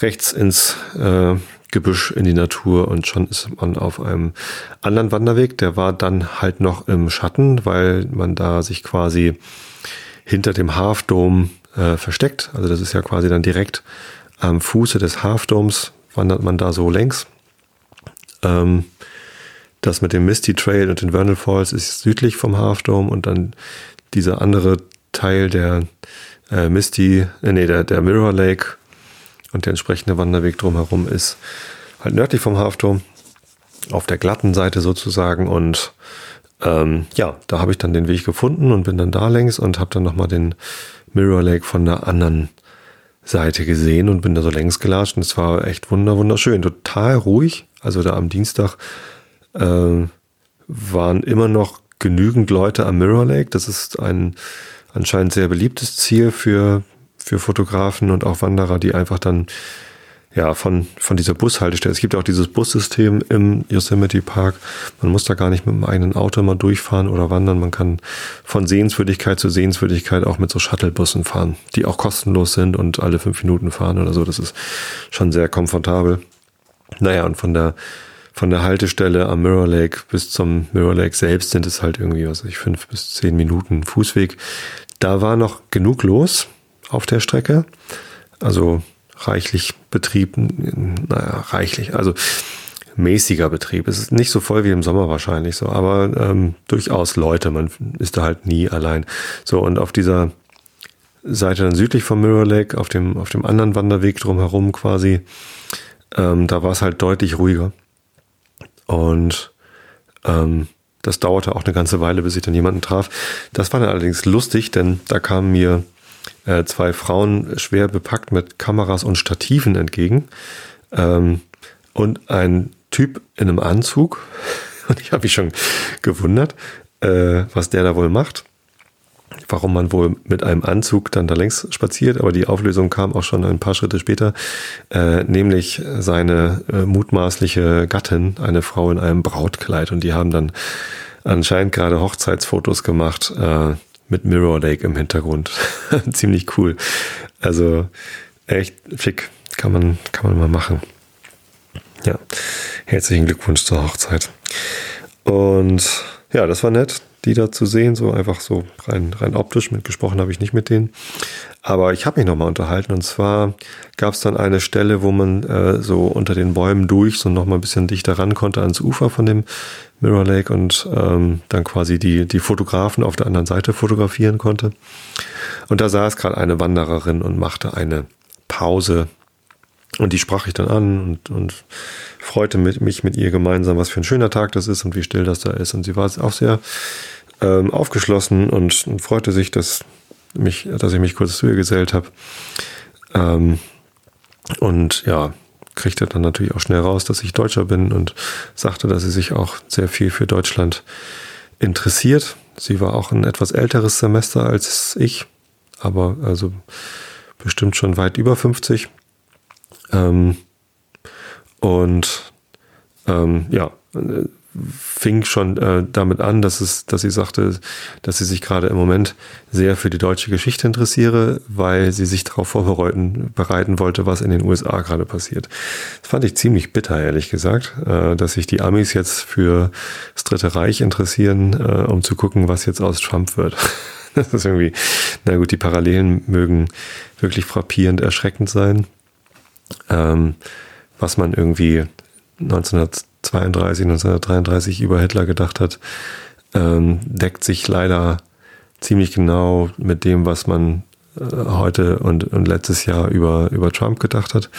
rechts ins äh, Gebüsch in die Natur und schon ist man auf einem anderen Wanderweg. Der war dann halt noch im Schatten, weil man da sich quasi hinter dem Half Dome äh, versteckt. Also das ist ja quasi dann direkt am Fuße des Half Domes wandert man da so längs. Ähm, das mit dem Misty Trail und den Vernal Falls ist südlich vom Half Dome und dann dieser andere Teil der äh, Misty, äh, nee, der, der Mirror Lake und der entsprechende Wanderweg drumherum ist halt nördlich vom Half Dome, auf der glatten Seite sozusagen und ähm, ja, da habe ich dann den Weg gefunden und bin dann da längs und habe dann nochmal den Mirror Lake von der anderen Seite gesehen und bin da so längs gelatscht und es war echt wunder wunderschön, total ruhig. Also da am Dienstag äh, waren immer noch genügend Leute am Mirror Lake. Das ist ein anscheinend sehr beliebtes Ziel für, für Fotografen und auch Wanderer, die einfach dann ja, von, von dieser Bushaltestelle. Es gibt auch dieses Bussystem im Yosemite Park. Man muss da gar nicht mit dem eigenen Auto mal durchfahren oder wandern. Man kann von Sehenswürdigkeit zu Sehenswürdigkeit auch mit so Shuttlebussen fahren, die auch kostenlos sind und alle fünf Minuten fahren oder so. Das ist schon sehr komfortabel. Naja, und von der, von der Haltestelle am Mirror Lake bis zum Mirror Lake selbst sind es halt irgendwie, was weiß ich, fünf bis zehn Minuten Fußweg. Da war noch genug los auf der Strecke. Also reichlich Betrieb, naja, reichlich, also mäßiger Betrieb. Es ist nicht so voll wie im Sommer wahrscheinlich so, aber ähm, durchaus Leute, man ist da halt nie allein. So, und auf dieser Seite dann südlich vom Mirror Lake, auf dem, auf dem anderen Wanderweg drumherum quasi, ähm, da war es halt deutlich ruhiger. Und ähm, das dauerte auch eine ganze Weile, bis ich dann jemanden traf. Das war dann allerdings lustig, denn da kamen mir äh, zwei Frauen schwer bepackt mit Kameras und Stativen entgegen ähm, und ein Typ in einem Anzug. *laughs* Und ich habe mich schon gewundert, äh, was der da wohl macht. Warum man wohl mit einem Anzug dann da längs spaziert, aber die Auflösung kam auch schon ein paar Schritte später, äh, nämlich seine äh, mutmaßliche Gattin, eine Frau in einem Brautkleid. Und die haben dann anscheinend gerade Hochzeitsfotos gemacht. Äh, mit Mirror Lake im Hintergrund. *laughs* Ziemlich cool. Also echt schick. Kann man, kann man mal machen. Ja, herzlichen Glückwunsch zur Hochzeit. Und ja, das war nett, die da zu sehen, so einfach so rein, rein optisch. Mitgesprochen habe ich nicht mit denen. Aber ich habe mich nochmal unterhalten und zwar gab es dann eine Stelle, wo man äh, so unter den Bäumen durch so nochmal ein bisschen dichter ran konnte ans Ufer von dem Mirror Lake und ähm, dann quasi die, die Fotografen auf der anderen Seite fotografieren konnte. Und da saß gerade eine Wandererin und machte eine Pause. Und die sprach ich dann an und, und freute mit, mich mit ihr gemeinsam, was für ein schöner Tag das ist und wie still das da ist. Und sie war auch sehr ähm, aufgeschlossen und, und freute sich, dass, mich, dass ich mich kurz zu ihr gesellt habe. Ähm, und ja, kriegte dann natürlich auch schnell raus, dass ich Deutscher bin und sagte, dass sie sich auch sehr viel für Deutschland interessiert. Sie war auch ein etwas älteres Semester als ich, aber also bestimmt schon weit über 50. Ähm, und ähm, ja, fing schon äh, damit an, dass es, dass sie sagte, dass sie sich gerade im Moment sehr für die deutsche Geschichte interessiere, weil sie sich darauf vorbereiten bereiten wollte, was in den USA gerade passiert. Das fand ich ziemlich bitter, ehrlich gesagt, äh, dass sich die Amis jetzt für das Dritte Reich interessieren, äh, um zu gucken, was jetzt aus Trump wird. *laughs* Das ist irgendwie, na gut, die Parallelen mögen wirklich frappierend erschreckend sein. Ähm, was man irgendwie 1900 1932, 1933 über Hitler gedacht hat, ähm, deckt sich leider ziemlich genau mit dem, was man äh, heute und, und letztes Jahr über, über Trump gedacht hat.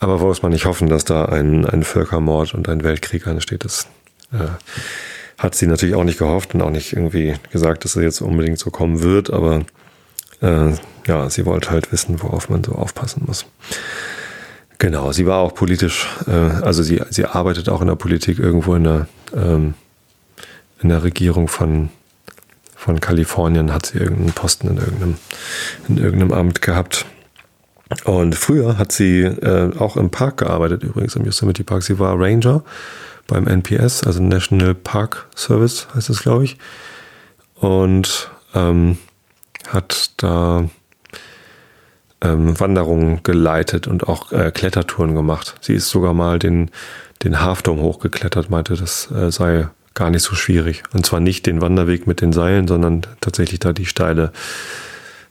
Aber wo muss man nicht hoffen, dass da ein, ein Völkermord und ein Weltkrieg ansteht. Das äh, hat sie natürlich auch nicht gehofft und auch nicht irgendwie gesagt, dass es jetzt unbedingt so kommen wird. Aber äh, ja, sie wollte halt wissen, worauf man so aufpassen muss. Genau, sie war auch politisch, äh, also sie, sie arbeitet auch in der Politik irgendwo in der, ähm, in der Regierung von, von Kalifornien, hat sie irgendeinen Posten in irgendeinem, in irgendeinem Amt gehabt. Und früher hat sie äh, auch im Park gearbeitet, übrigens im Yosemite Park. Sie war Ranger beim NPS, also National Park Service heißt es, glaube ich. Und ähm, hat da ähm, Wanderungen geleitet und auch äh, Klettertouren gemacht. Sie ist sogar mal den, den Halfdom hochgeklettert, meinte, das äh, sei gar nicht so schwierig. Und zwar nicht den Wanderweg mit den Seilen, sondern tatsächlich da die steile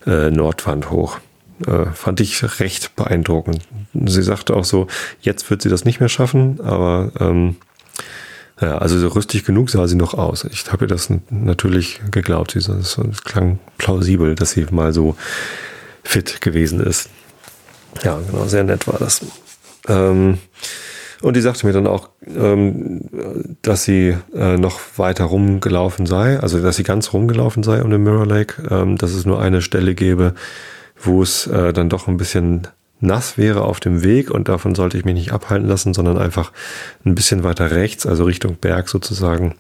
äh, Nordwand hoch. Äh, fand ich recht beeindruckend. Sie sagte auch so, jetzt wird sie das nicht mehr schaffen, aber ähm, ja, also so rüstig genug sah sie noch aus. Ich habe ihr das natürlich geglaubt. Es klang plausibel, dass sie mal so fit gewesen ist. Ja, genau, sehr nett war das. Ähm, und die sagte mir dann auch, ähm, dass sie äh, noch weiter rumgelaufen sei, also dass sie ganz rumgelaufen sei um den Mirror Lake, ähm, dass es nur eine Stelle gäbe, wo es äh, dann doch ein bisschen nass wäre auf dem Weg und davon sollte ich mich nicht abhalten lassen, sondern einfach ein bisschen weiter rechts, also Richtung Berg sozusagen,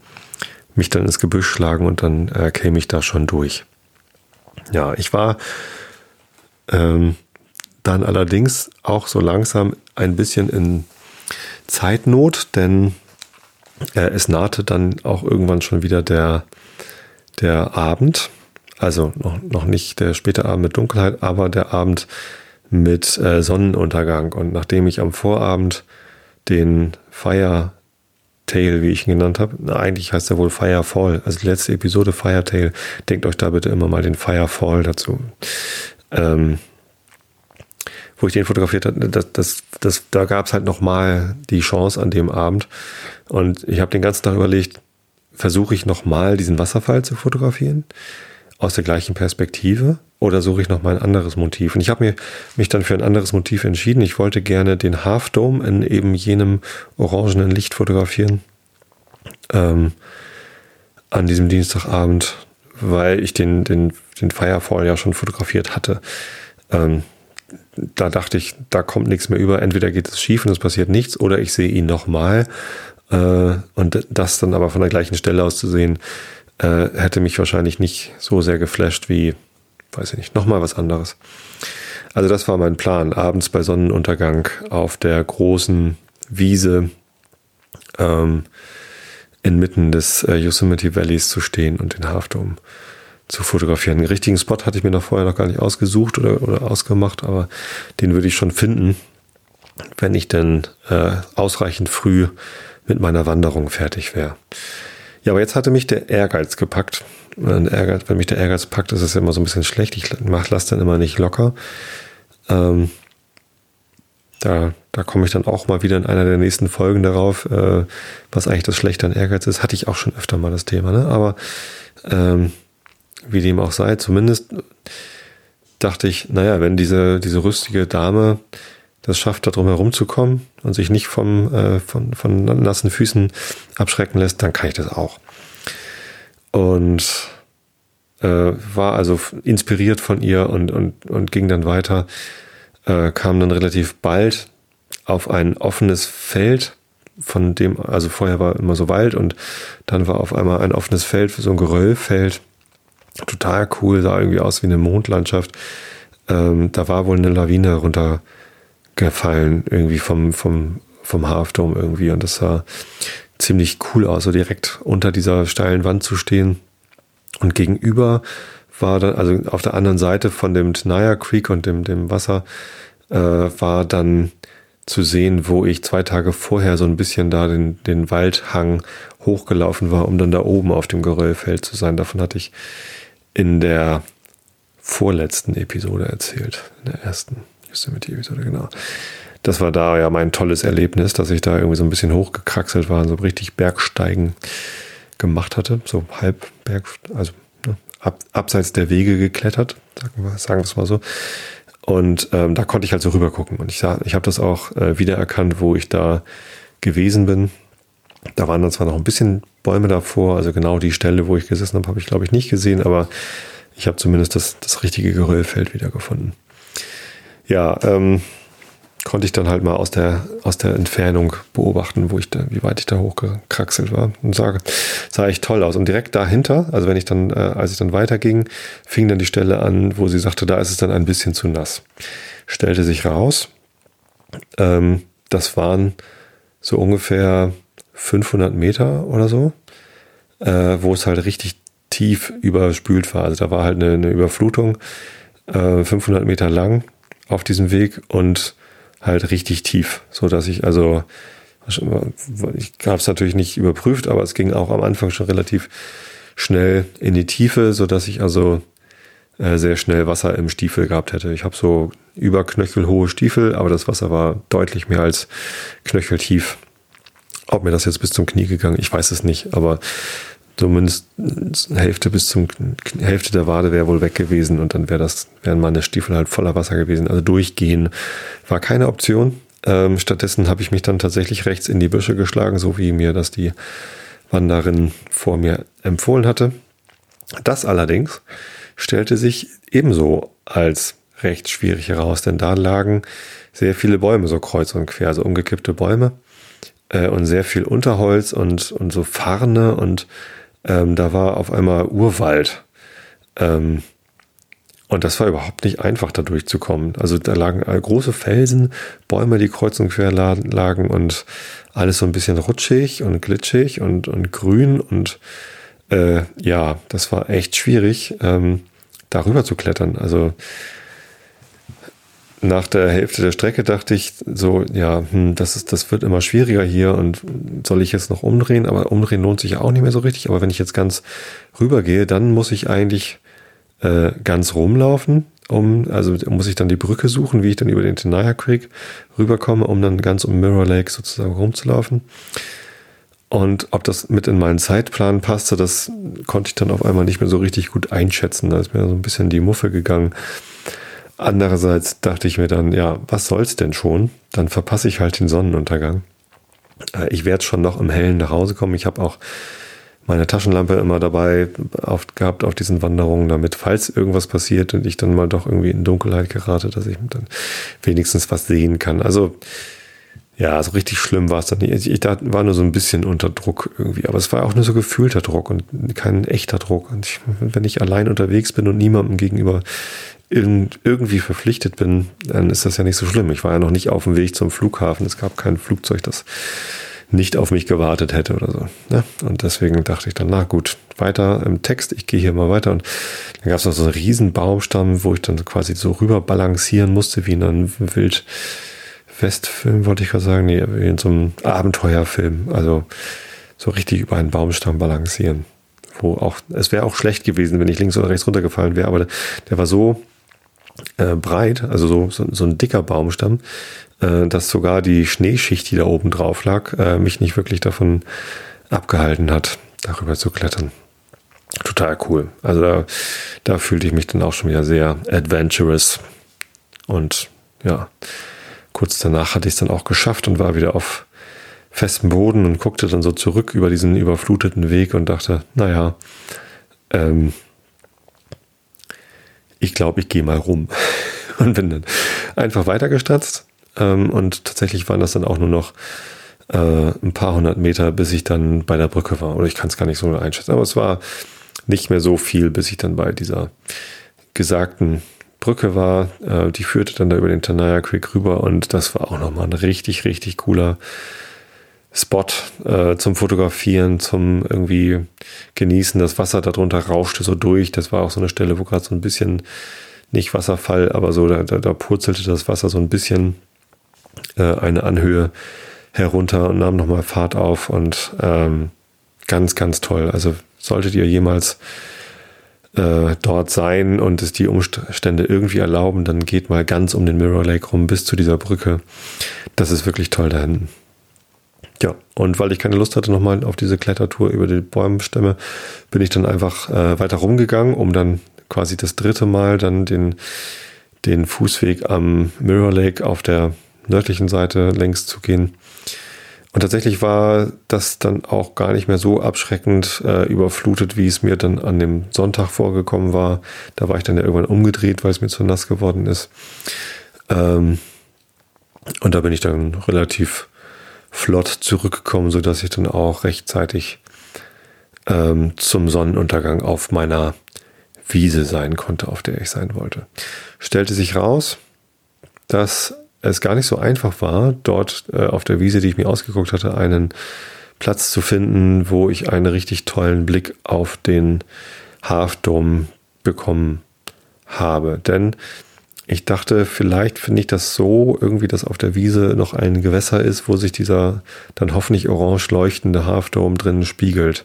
mich dann ins Gebüsch schlagen und dann äh, käme ich da schon durch. Ja, ich war ähm, dann allerdings auch so langsam ein bisschen in Zeitnot, denn äh, es nahte dann auch irgendwann schon wieder der, der Abend. Also noch, noch nicht der späte Abend mit Dunkelheit, aber der Abend mit äh, Sonnenuntergang. Und nachdem ich am Vorabend den Fire Tale, wie ich ihn genannt habe, eigentlich heißt er wohl Firefall, also die letzte Episode Firetail, denkt euch da bitte immer mal den Firefall dazu. Ähm, wo ich den fotografiert habe, das, das, das, da gab es halt nochmal die Chance an dem Abend. Und ich habe den ganzen Tag überlegt, versuche ich nochmal diesen Wasserfall zu fotografieren aus der gleichen Perspektive oder suche ich nochmal ein anderes Motiv? Und ich habe mich dann für ein anderes Motiv entschieden. Ich wollte gerne den Half Dome in eben jenem orangenen Licht fotografieren ähm, an diesem Dienstagabend, weil ich den, den, den Firefall ja schon fotografiert hatte. Ähm, da dachte ich, da kommt nichts mehr über. Entweder geht es schief und es passiert nichts, oder ich sehe ihn nochmal. Äh, und das dann aber von der gleichen Stelle aus zu sehen, äh, hätte mich wahrscheinlich nicht so sehr geflasht wie, weiß ich nicht, nochmal was anderes. Also das war mein Plan, abends bei Sonnenuntergang auf der großen Wiese ähm, inmitten des äh, Yosemite Valleys zu stehen und den Halfdome zu fotografieren. Den richtigen Spot hatte ich mir noch vorher noch gar nicht ausgesucht oder, oder ausgemacht, aber den würde ich schon finden, wenn ich denn äh, ausreichend früh mit meiner Wanderung fertig wäre. Ja, aber jetzt hatte mich der Ehrgeiz gepackt. Ehrgeiz, wenn mich der Ehrgeiz packt, ist es immer so ein bisschen schlecht. Ich mach, lass dann immer nicht locker. Ähm, da, da komme ich dann auch mal wieder in einer der nächsten Folgen darauf, äh, was eigentlich das Schlechte an Ehrgeiz ist. Hatte ich auch schon öfter mal das Thema, ne? Aber ähm, wie dem auch sei, zumindest dachte ich, naja, wenn diese, diese rüstige Dame das schafft, da drum herum zu kommen und sich nicht vom, äh, von, von nassen Füßen abschrecken lässt, dann kann ich das auch. Und äh, war also inspiriert von ihr und, und, und ging dann weiter, äh, kam dann relativ bald auf ein offenes Feld, von dem, also vorher war immer so Wald und dann war auf einmal ein offenes Feld, so ein Geröllfeld. Total cool, sah irgendwie aus wie eine Mondlandschaft. Ähm, da war wohl eine Lawine runter gefallen, irgendwie vom, vom, vom Halfdome irgendwie. Und das sah ziemlich cool aus, so direkt unter dieser steilen Wand zu stehen. Und gegenüber war dann, also auf der anderen Seite von dem Tenaya Creek und dem, dem Wasser, äh, war dann zu sehen, wo ich zwei Tage vorher so ein bisschen da den, den Waldhang hochgelaufen war, um dann da oben auf dem Geröllfeld zu sein. Davon hatte ich in der vorletzten Episode erzählt, in der ersten. Yosemite-Episode, genau. Das war da ja mein tolles Erlebnis, dass ich da irgendwie so ein bisschen hochgekraxelt war und so richtig Bergsteigen gemacht hatte. So halb Berg, also ne, ab, abseits der Wege geklettert, sagen wir, sagen wir es mal so. Und ähm, da konnte ich halt so rüber gucken. Und ich, ich habe das auch äh, wiedererkannt, wo ich da gewesen bin. Da waren dann zwar noch ein bisschen Bäume davor, also genau die Stelle, wo ich gesessen habe, habe ich glaube ich nicht gesehen, aber ich habe zumindest das, das richtige Geröllfeld wiedergefunden ja, ähm, konnte ich dann halt mal aus der, aus der Entfernung beobachten, wo ich da, wie weit ich da hochgekraxelt war. Und sah, sah echt toll aus. Und direkt dahinter, also wenn ich dann, äh, als ich dann weiterging, fing dann die Stelle an, wo sie sagte, da ist es dann ein bisschen zu nass. Stellte sich raus, ähm, das waren so ungefähr 500 Meter oder so, äh, wo es halt richtig tief überspült war. Also da war halt eine, eine Überflutung, äh, 500 Meter lang auf diesem Weg und halt richtig tief, so dass ich also ich habe es natürlich nicht überprüft, aber es ging auch am Anfang schon relativ schnell in die Tiefe, so dass ich also äh, sehr schnell Wasser im Stiefel gehabt hätte. Ich habe so über knöchelhohe Stiefel, aber das Wasser war deutlich mehr als knöcheltief. Ob mir das jetzt bis zum Knie gegangen, ich weiß es nicht, aber zumindest Hälfte bis zum Hälfte der Wade wäre wohl weg gewesen und dann wäre das wären meine Stiefel halt voller Wasser gewesen. Also durchgehen war keine Option. Ähm, stattdessen habe ich mich dann tatsächlich rechts in die Büsche geschlagen, so wie mir das die Wanderin vor mir empfohlen hatte. Das allerdings stellte sich ebenso als recht schwierig heraus, denn da lagen sehr viele Bäume so kreuz und quer, so umgekippte Bäume äh, und sehr viel Unterholz und, und so Farne und ähm, da war auf einmal Urwald. Ähm, und das war überhaupt nicht einfach, da durchzukommen. Also da lagen große Felsen, Bäume, die kreuz und quer lagen und alles so ein bisschen rutschig und glitschig und, und grün. Und äh, ja, das war echt schwierig, ähm, darüber zu klettern. Also nach der Hälfte der Strecke dachte ich so, ja, hm, das, ist, das wird immer schwieriger hier und soll ich jetzt noch umdrehen? Aber umdrehen lohnt sich ja auch nicht mehr so richtig. Aber wenn ich jetzt ganz rübergehe, dann muss ich eigentlich äh, ganz rumlaufen, um, also muss ich dann die Brücke suchen, wie ich dann über den Tenaya Creek rüberkomme, um dann ganz um Mirror Lake sozusagen rumzulaufen. Und ob das mit in meinen Zeitplan passte, das konnte ich dann auf einmal nicht mehr so richtig gut einschätzen. Da ist mir so ein bisschen die Muffe gegangen. Andererseits dachte ich mir dann, ja, was soll's denn schon? Dann verpasse ich halt den Sonnenuntergang. Äh, ich werde schon noch im Hellen nach Hause kommen. Ich habe auch meine Taschenlampe immer dabei auf, gehabt auf diesen Wanderungen, damit, falls irgendwas passiert und ich dann mal doch irgendwie in Dunkelheit gerate, dass ich dann wenigstens was sehen kann. Also, ja, so richtig schlimm war es dann nicht. Ich, ich war nur so ein bisschen unter Druck irgendwie, aber es war auch nur so gefühlter Druck und kein echter Druck. Und ich, wenn ich allein unterwegs bin und niemandem gegenüber irgendwie verpflichtet bin, dann ist das ja nicht so schlimm. Ich war ja noch nicht auf dem Weg zum Flughafen. Es gab kein Flugzeug, das nicht auf mich gewartet hätte oder so. Ne? Und deswegen dachte ich dann, na gut, weiter im Text, ich gehe hier mal weiter. Und dann gab es noch so einen riesen Baumstamm, wo ich dann quasi so rüber balancieren musste, wie in einem Wildwestfilm, wollte ich gerade sagen, nee, wie in so einem Abenteuerfilm. Also so richtig über einen Baumstamm balancieren. Wo auch, es wäre auch schlecht gewesen, wenn ich links oder rechts runtergefallen wäre, aber der, der war so äh, breit, also so, so, so ein dicker Baumstamm, äh, dass sogar die Schneeschicht, die da oben drauf lag, äh, mich nicht wirklich davon abgehalten hat, darüber zu klettern. Total cool. Also da, da fühlte ich mich dann auch schon wieder sehr adventurous. Und ja, kurz danach hatte ich es dann auch geschafft und war wieder auf festem Boden und guckte dann so zurück über diesen überfluteten Weg und dachte, naja, ähm, ich glaube, ich gehe mal rum. Und bin dann einfach weitergestatzt. Ähm, und tatsächlich waren das dann auch nur noch äh, ein paar hundert Meter, bis ich dann bei der Brücke war. Oder ich kann es gar nicht so einschätzen. Aber es war nicht mehr so viel, bis ich dann bei dieser gesagten Brücke war. Äh, die führte dann da über den Tanaya Creek rüber. Und das war auch nochmal ein richtig, richtig cooler Spot äh, zum Fotografieren, zum irgendwie genießen. Das Wasser darunter rauschte so durch. Das war auch so eine Stelle, wo gerade so ein bisschen, nicht Wasserfall, aber so, da, da, da purzelte das Wasser so ein bisschen äh, eine Anhöhe herunter und nahm nochmal Fahrt auf und ähm, ganz, ganz toll. Also solltet ihr jemals äh, dort sein und es die Umstände irgendwie erlauben, dann geht mal ganz um den Mirror Lake rum bis zu dieser Brücke. Das ist wirklich toll da hinten. Ja, und weil ich keine Lust hatte nochmal auf diese Klettertour über die Bäumstämme, bin ich dann einfach äh, weiter rumgegangen, um dann quasi das dritte Mal dann den, den Fußweg am Mirror Lake auf der nördlichen Seite längs zu gehen. Und tatsächlich war das dann auch gar nicht mehr so abschreckend äh, überflutet, wie es mir dann an dem Sonntag vorgekommen war. Da war ich dann ja irgendwann umgedreht, weil es mir zu nass geworden ist. Ähm, und da bin ich dann relativ flott zurückgekommen, so dass ich dann auch rechtzeitig ähm, zum Sonnenuntergang auf meiner Wiese sein konnte, auf der ich sein wollte. Stellte sich raus, dass es gar nicht so einfach war, dort äh, auf der Wiese, die ich mir ausgeguckt hatte, einen Platz zu finden, wo ich einen richtig tollen Blick auf den Half Dome bekommen habe. Denn ich dachte, vielleicht finde ich das so, irgendwie, dass auf der Wiese noch ein Gewässer ist, wo sich dieser dann hoffentlich orange leuchtende Half Dome drin spiegelt.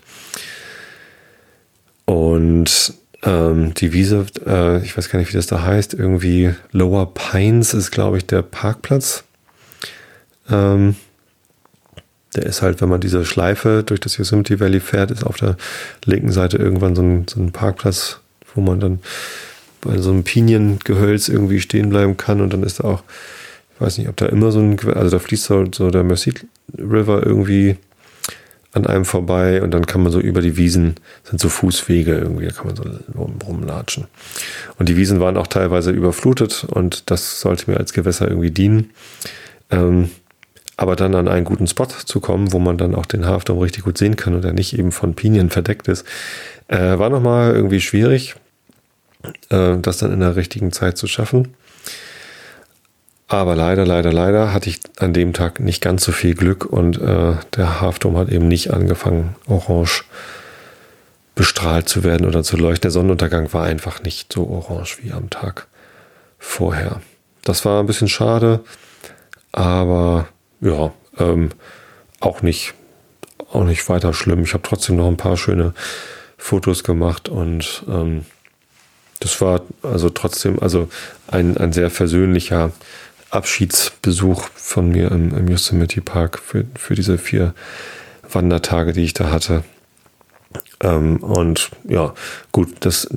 Und ähm, die Wiese, äh, ich weiß gar nicht, wie das da heißt, irgendwie Lower Pines ist, glaube ich, der Parkplatz. Ähm, der ist halt, wenn man diese Schleife durch das Yosemite Valley fährt, ist auf der linken Seite irgendwann so ein, so ein Parkplatz, wo man dann bei so einem Piniengehölz irgendwie stehen bleiben kann und dann ist da auch, ich weiß nicht, ob da immer so ein, also da fließt so, so der Merced River irgendwie an einem vorbei und dann kann man so über die Wiesen, sind so Fußwege irgendwie, da kann man so rum, rumlatschen. Und die Wiesen waren auch teilweise überflutet und das sollte mir als Gewässer irgendwie dienen. Ähm, aber dann an einen guten Spot zu kommen, wo man dann auch den Hafturm richtig gut sehen kann und er nicht eben von Pinien verdeckt ist, äh, war nochmal irgendwie schwierig, äh, das dann in der richtigen Zeit zu schaffen. Aber leider, leider, leider hatte ich an dem Tag nicht ganz so viel Glück und äh, der Hafturm hat eben nicht angefangen, orange bestrahlt zu werden oder zu leuchten. Der Sonnenuntergang war einfach nicht so orange wie am Tag vorher. Das war ein bisschen schade, aber ja, ähm, auch nicht, auch nicht weiter schlimm. Ich habe trotzdem noch ein paar schöne Fotos gemacht und ähm, das war also trotzdem also ein, ein sehr versöhnlicher Abschiedsbesuch von mir im, im Yosemite Park für, für diese vier Wandertage, die ich da hatte. Ähm, und ja, gut, das,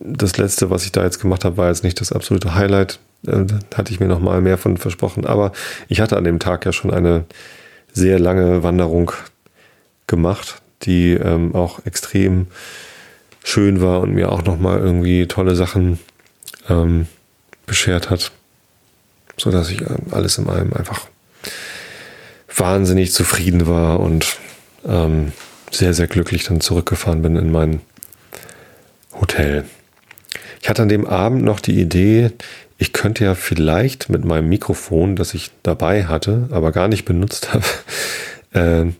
das letzte, was ich da jetzt gemacht habe, war jetzt nicht das absolute Highlight. Äh, da hatte ich mir noch mal mehr von versprochen. Aber ich hatte an dem Tag ja schon eine sehr lange Wanderung gemacht, die ähm, auch extrem schön war und mir auch noch mal irgendwie tolle Sachen ähm, beschert hat so dass ich ähm, alles in allem einfach wahnsinnig zufrieden war und ähm, sehr, sehr glücklich dann zurückgefahren bin in mein Hotel. Ich hatte an dem Abend noch die Idee, ich könnte ja vielleicht mit meinem Mikrofon, das ich dabei hatte, aber gar nicht benutzt habe, *laughs* äh,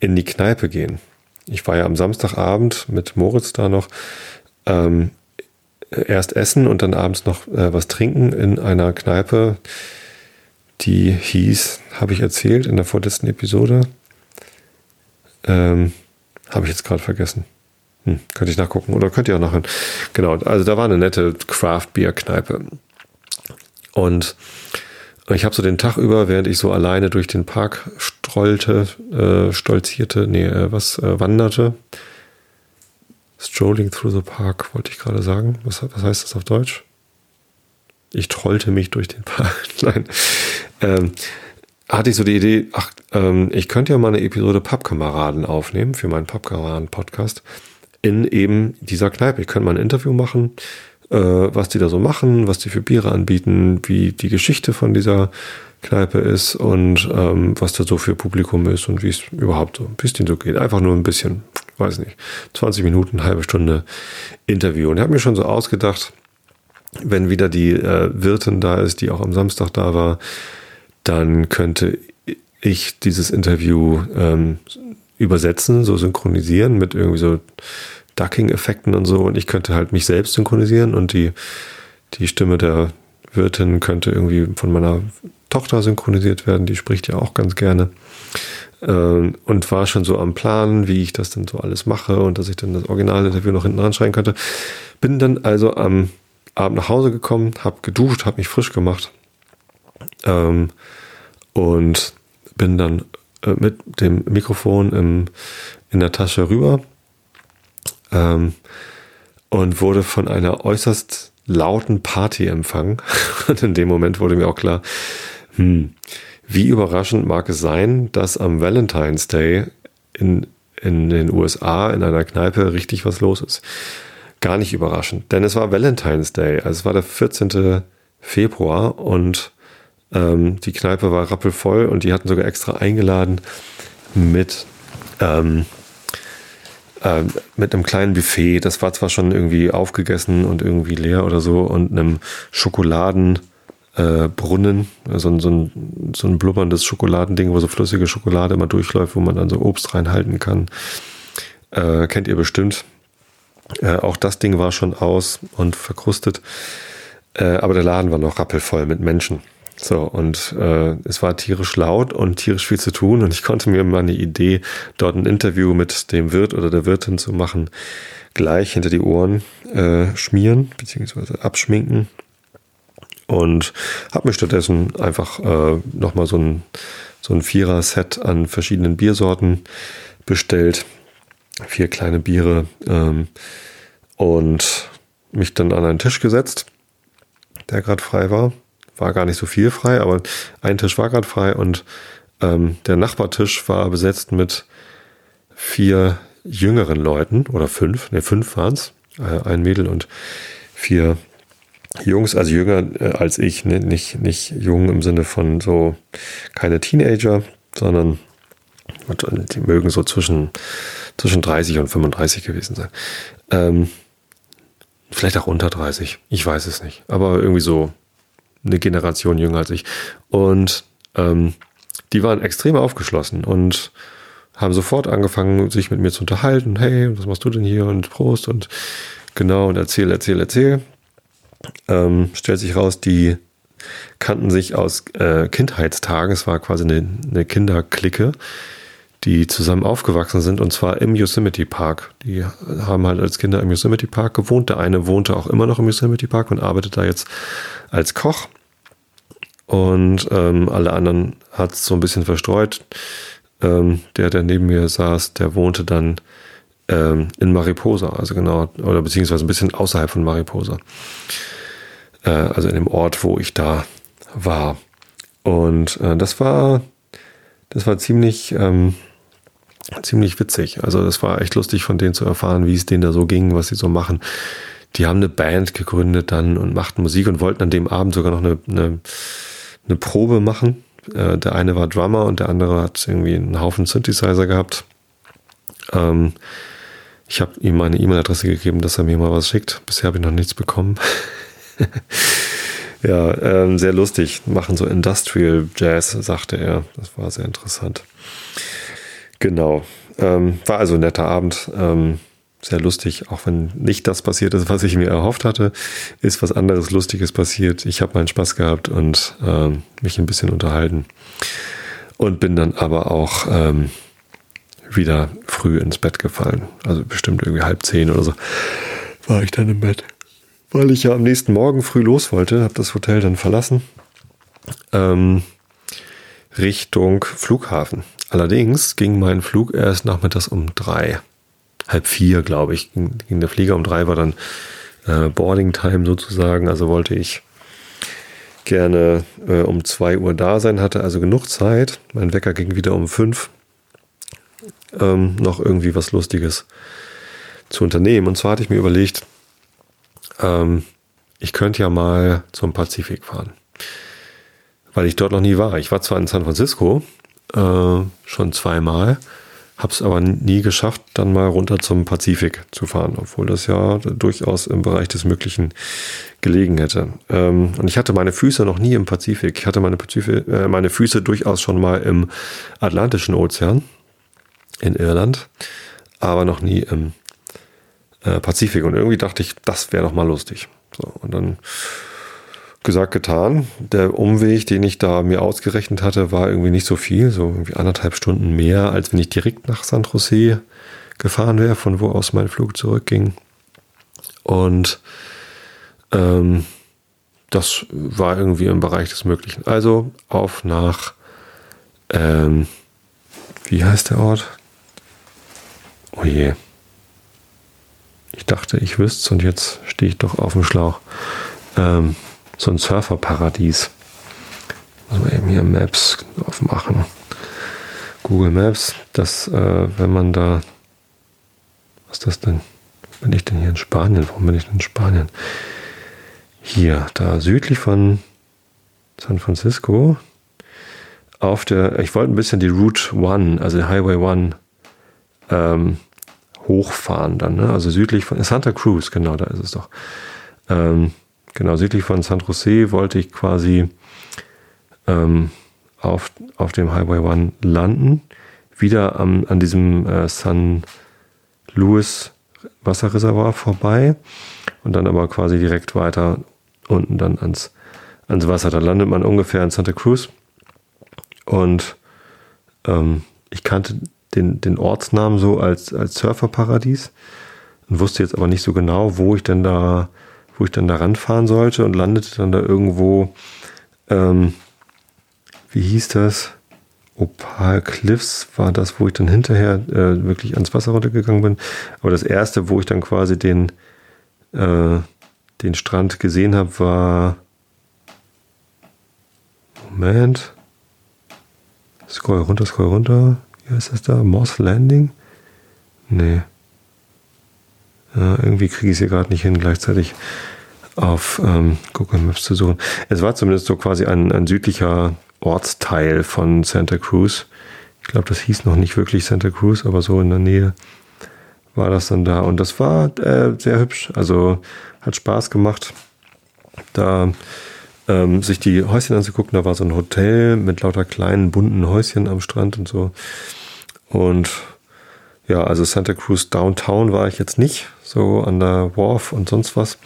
in die Kneipe gehen. Ich war ja am Samstagabend mit Moritz da noch ähm, erst essen und dann abends noch äh, was trinken in einer Kneipe, die hieß, habe ich erzählt in der vorletzten Episode. Ähm, habe ich jetzt gerade vergessen. Hm, könnte ich nachgucken oder könnt ihr auch nachher. Genau, also da war eine nette Craft-Bier-Kneipe. Und ich habe so den Tag über, während ich so alleine durch den Park strollte, äh, stolzierte, nee, äh, was äh, wanderte, Strolling through the Park, wollte ich gerade sagen. Was, was heißt das auf Deutsch? Ich trollte mich durch den Park. *laughs* Nein. Ähm, hatte ich so die Idee, ach, ähm, ich könnte ja mal eine Episode Pappkameraden aufnehmen für meinen Pappkameraden-Podcast in eben dieser Kneipe. Ich könnte mal ein Interview machen, was die da so machen, was die für Biere anbieten, wie die Geschichte von dieser Kneipe ist und ähm, was da so für Publikum ist und wie es überhaupt so ein bisschen so geht. Einfach nur ein bisschen weiß nicht, 20 Minuten, halbe Stunde Interview. Und ich habe mir schon so ausgedacht, wenn wieder die äh, Wirtin da ist, die auch am Samstag da war, dann könnte ich dieses Interview ähm, übersetzen, so synchronisieren mit irgendwie so Ducking-Effekten und so. Und ich könnte halt mich selbst synchronisieren und die, die Stimme der Wirtin könnte irgendwie von meiner Tochter synchronisiert werden. Die spricht ja auch ganz gerne. Ähm, und war schon so am Plan, wie ich das denn so alles mache und dass ich dann das Originalinterview noch hinten anschreiben könnte. Bin dann also am Abend nach Hause gekommen, habe geduscht, habe mich frisch gemacht ähm, und bin dann äh, mit dem Mikrofon im, in der Tasche rüber ähm, und wurde von einer äußerst lauten Party empfangen. *laughs* Und in dem Moment wurde mir auch klar, hm, wie überraschend mag es sein, dass am Valentine's Day in, in den USA in einer Kneipe richtig was los ist? Gar nicht überraschend, denn es war Valentine's Day, also es war der 14. Februar und ähm, die Kneipe war rappelvoll und die hatten sogar extra eingeladen mit, ähm, äh, mit einem kleinen Buffet. Das war zwar schon irgendwie aufgegessen und irgendwie leer oder so und einem Schokoladen äh, Brunnen, so ein, so, ein, so ein blubberndes Schokoladending, wo so flüssige Schokolade immer durchläuft, wo man dann so Obst reinhalten kann. Äh, kennt ihr bestimmt. Äh, auch das Ding war schon aus und verkrustet. Äh, aber der Laden war noch rappelvoll mit Menschen. So, und äh, es war tierisch laut und tierisch viel zu tun. Und ich konnte mir mal eine Idee, dort ein Interview mit dem Wirt oder der Wirtin zu machen, gleich hinter die Ohren äh, schmieren, beziehungsweise abschminken. Und habe mir stattdessen einfach äh, nochmal so ein, so ein Vierer-Set an verschiedenen Biersorten bestellt. Vier kleine Biere. Ähm, und mich dann an einen Tisch gesetzt, der gerade frei war. War gar nicht so viel frei, aber ein Tisch war gerade frei und ähm, der Nachbartisch war besetzt mit vier jüngeren Leuten oder fünf, ne, fünf waren es, äh, ein Mädel und vier Jungs, also jünger äh, als ich, ne, nicht, nicht jung im Sinne von so keine Teenager, sondern die mögen so zwischen, zwischen 30 und 35 gewesen sein. Ähm, vielleicht auch unter 30, ich weiß es nicht, aber irgendwie so eine Generation jünger als ich. Und ähm, die waren extrem aufgeschlossen und haben sofort angefangen, sich mit mir zu unterhalten. Hey, was machst du denn hier? Und Prost und genau und erzähl, erzähl, erzähl. Ähm, stellt sich raus, die kannten sich aus äh, Kindheitstagen. Es war quasi eine, eine Kinderklicke, die zusammen aufgewachsen sind und zwar im Yosemite Park. Die haben halt als Kinder im Yosemite Park gewohnt. Der eine wohnte auch immer noch im Yosemite Park und arbeitet da jetzt als Koch. Und ähm, alle anderen hat es so ein bisschen verstreut. Ähm, der, der neben mir saß, der wohnte dann ähm, in Mariposa, also genau, oder beziehungsweise ein bisschen außerhalb von Mariposa. Äh, also in dem Ort, wo ich da war. Und äh, das war, das war ziemlich, ähm, ziemlich witzig. Also das war echt lustig von denen zu erfahren, wie es denen da so ging, was sie so machen. Die haben eine Band gegründet dann und machten Musik und wollten an dem Abend sogar noch eine, eine, eine Probe machen äh, der eine war Drummer und der andere hat irgendwie einen Haufen Synthesizer gehabt. Ähm, ich habe ihm meine E-Mail-Adresse gegeben, dass er mir mal was schickt. Bisher habe ich noch nichts bekommen. *laughs* ja, ähm, sehr lustig. Machen so Industrial Jazz, sagte er. Das war sehr interessant. Genau. Ähm, war also ein netter Abend. Ähm, sehr lustig, auch wenn nicht das passiert ist, was ich mir erhofft hatte, ist was anderes Lustiges passiert. Ich habe meinen Spaß gehabt und ähm, mich ein bisschen unterhalten und bin dann aber auch ähm, wieder früh ins Bett gefallen. Also bestimmt irgendwie halb zehn oder so war ich dann im Bett, weil ich ja am nächsten Morgen früh los wollte, habe das Hotel dann verlassen. Ähm, Richtung Flughafen. Allerdings ging mein Flug erst nachmittags um drei halb vier, glaube ich, ging, ging, der Flieger. Um drei war dann äh, Boarding Time sozusagen. Also wollte ich gerne äh, um zwei Uhr da sein, hatte also genug Zeit. Mein Wecker ging wieder um fünf. Ähm, noch irgendwie was Lustiges zu unternehmen. Und zwar hatte ich mir überlegt, ähm, ich könnte ja mal zum Pazifik fahren. Weil ich dort noch nie war. Ich war zwar in San Francisco äh, schon zweimal, habe es aber nie geschafft, dann mal runter zum Pazifik zu fahren, obwohl das ja durchaus im Bereich des Möglichen gelegen hätte. Ähm, und ich hatte meine Füße noch nie im Pazifik. Ich hatte meine, Pazifik, äh, meine Füße durchaus schon mal im Atlantischen Ozean in Irland, aber noch nie im äh, Pazifik. Und irgendwie dachte ich, das wäre doch mal lustig. So, und dann gesagt, getan. Der Umweg, den ich da mir ausgerechnet hatte, war irgendwie nicht so viel, so irgendwie anderthalb Stunden mehr, als wenn ich direkt nach San Jose gefahren wäre, von wo aus mein Flug zurückging. Und ähm, das war irgendwie im Bereich des Möglichen. Also auf nach, ähm, wie heißt der Ort? Oh je. Ich dachte, ich wüsste es und jetzt stehe ich doch auf dem Schlauch. Ähm, so ein Surferparadies. Muss man eben hier Maps aufmachen. Google Maps, das, äh, wenn man da, was ist das denn? Bin ich denn hier in Spanien? Warum bin ich denn in Spanien? Hier, da südlich von San Francisco, auf der, ich wollte ein bisschen die Route One, also Highway One, ähm, hochfahren dann, ne? also südlich von Santa Cruz, genau, da ist es doch. Ähm, genau südlich von San Jose wollte ich quasi ähm, auf, auf dem Highway One landen, wieder am, an diesem äh, San Luis Wasserreservoir vorbei und dann aber quasi direkt weiter unten dann ans, ans Wasser. Da landet man ungefähr in Santa Cruz. Und ähm, ich kannte den, den Ortsnamen so als, als Surferparadies und wusste jetzt aber nicht so genau, wo ich denn da, wo ich denn da ranfahren sollte und landete dann da irgendwo, ähm, wie hieß das? Opal Cliffs war das, wo ich dann hinterher äh, wirklich ans Wasser runtergegangen bin. Aber das erste, wo ich dann quasi den, äh, den Strand gesehen habe, war. Moment. Scroll runter, scroll runter. Wie heißt das da? Moss Landing? Nee. Ja, irgendwie kriege ich es hier gerade nicht hin, gleichzeitig auf ähm, Google Maps zu suchen. Es war zumindest so quasi ein, ein südlicher Ortsteil von Santa Cruz. Ich glaube, das hieß noch nicht wirklich Santa Cruz, aber so in der Nähe war das dann da. Und das war äh, sehr hübsch. Also hat Spaß gemacht, da ähm, sich die Häuschen anzugucken. Da war so ein Hotel mit lauter kleinen bunten Häuschen am Strand und so. Und ja, also Santa Cruz Downtown war ich jetzt nicht, so an der Wharf und sonst was.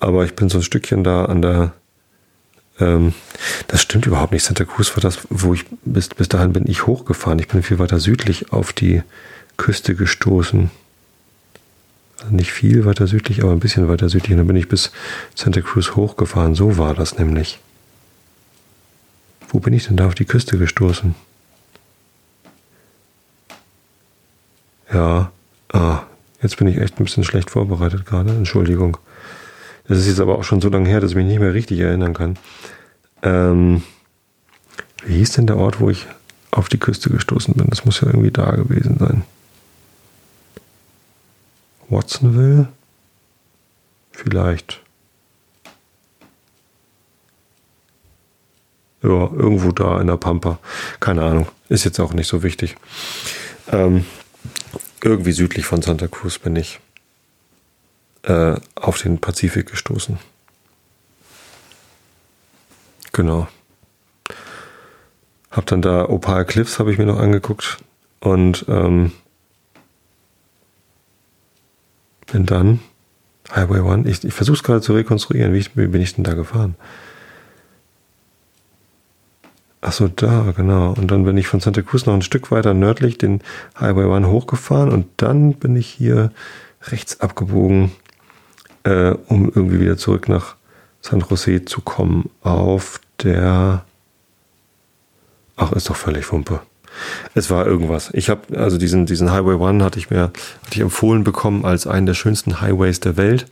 Aber ich bin so ein Stückchen da an der, ähm, das stimmt überhaupt nicht. Santa Cruz war das, wo ich, bis, bis dahin bin ich hochgefahren. Ich bin viel weiter südlich auf die Küste gestoßen. Also nicht viel weiter südlich, aber ein bisschen weiter südlich. Und dann bin ich bis Santa Cruz hochgefahren. So war das nämlich. Wo bin ich denn da auf die Küste gestoßen? Ja, ah, jetzt bin ich echt ein bisschen schlecht vorbereitet gerade. Entschuldigung. Das ist jetzt aber auch schon so lange her, dass ich mich nicht mehr richtig erinnern kann. Ähm, wie hieß denn der Ort, wo ich auf die Küste gestoßen bin? Das muss ja irgendwie da gewesen sein. Watsonville? Vielleicht. Ja, irgendwo da in der Pampa. Keine Ahnung. Ist jetzt auch nicht so wichtig. Ähm, irgendwie südlich von Santa Cruz bin ich äh, auf den Pazifik gestoßen. Genau. Hab dann da Opal Cliffs habe ich mir noch angeguckt und ähm, bin dann Highway One. Ich, ich versuche es gerade zu rekonstruieren. Wie, wie bin ich denn da gefahren? Ach so, da, genau. Und dann bin ich von Santa Cruz noch ein Stück weiter nördlich den Highway One hochgefahren und dann bin ich hier rechts abgebogen, äh, um irgendwie wieder zurück nach San Jose zu kommen auf der. Ach, ist doch völlig Wumpe. Es war irgendwas. Ich habe also diesen diesen Highway One hatte ich mir hatte ich empfohlen bekommen als einen der schönsten Highways der Welt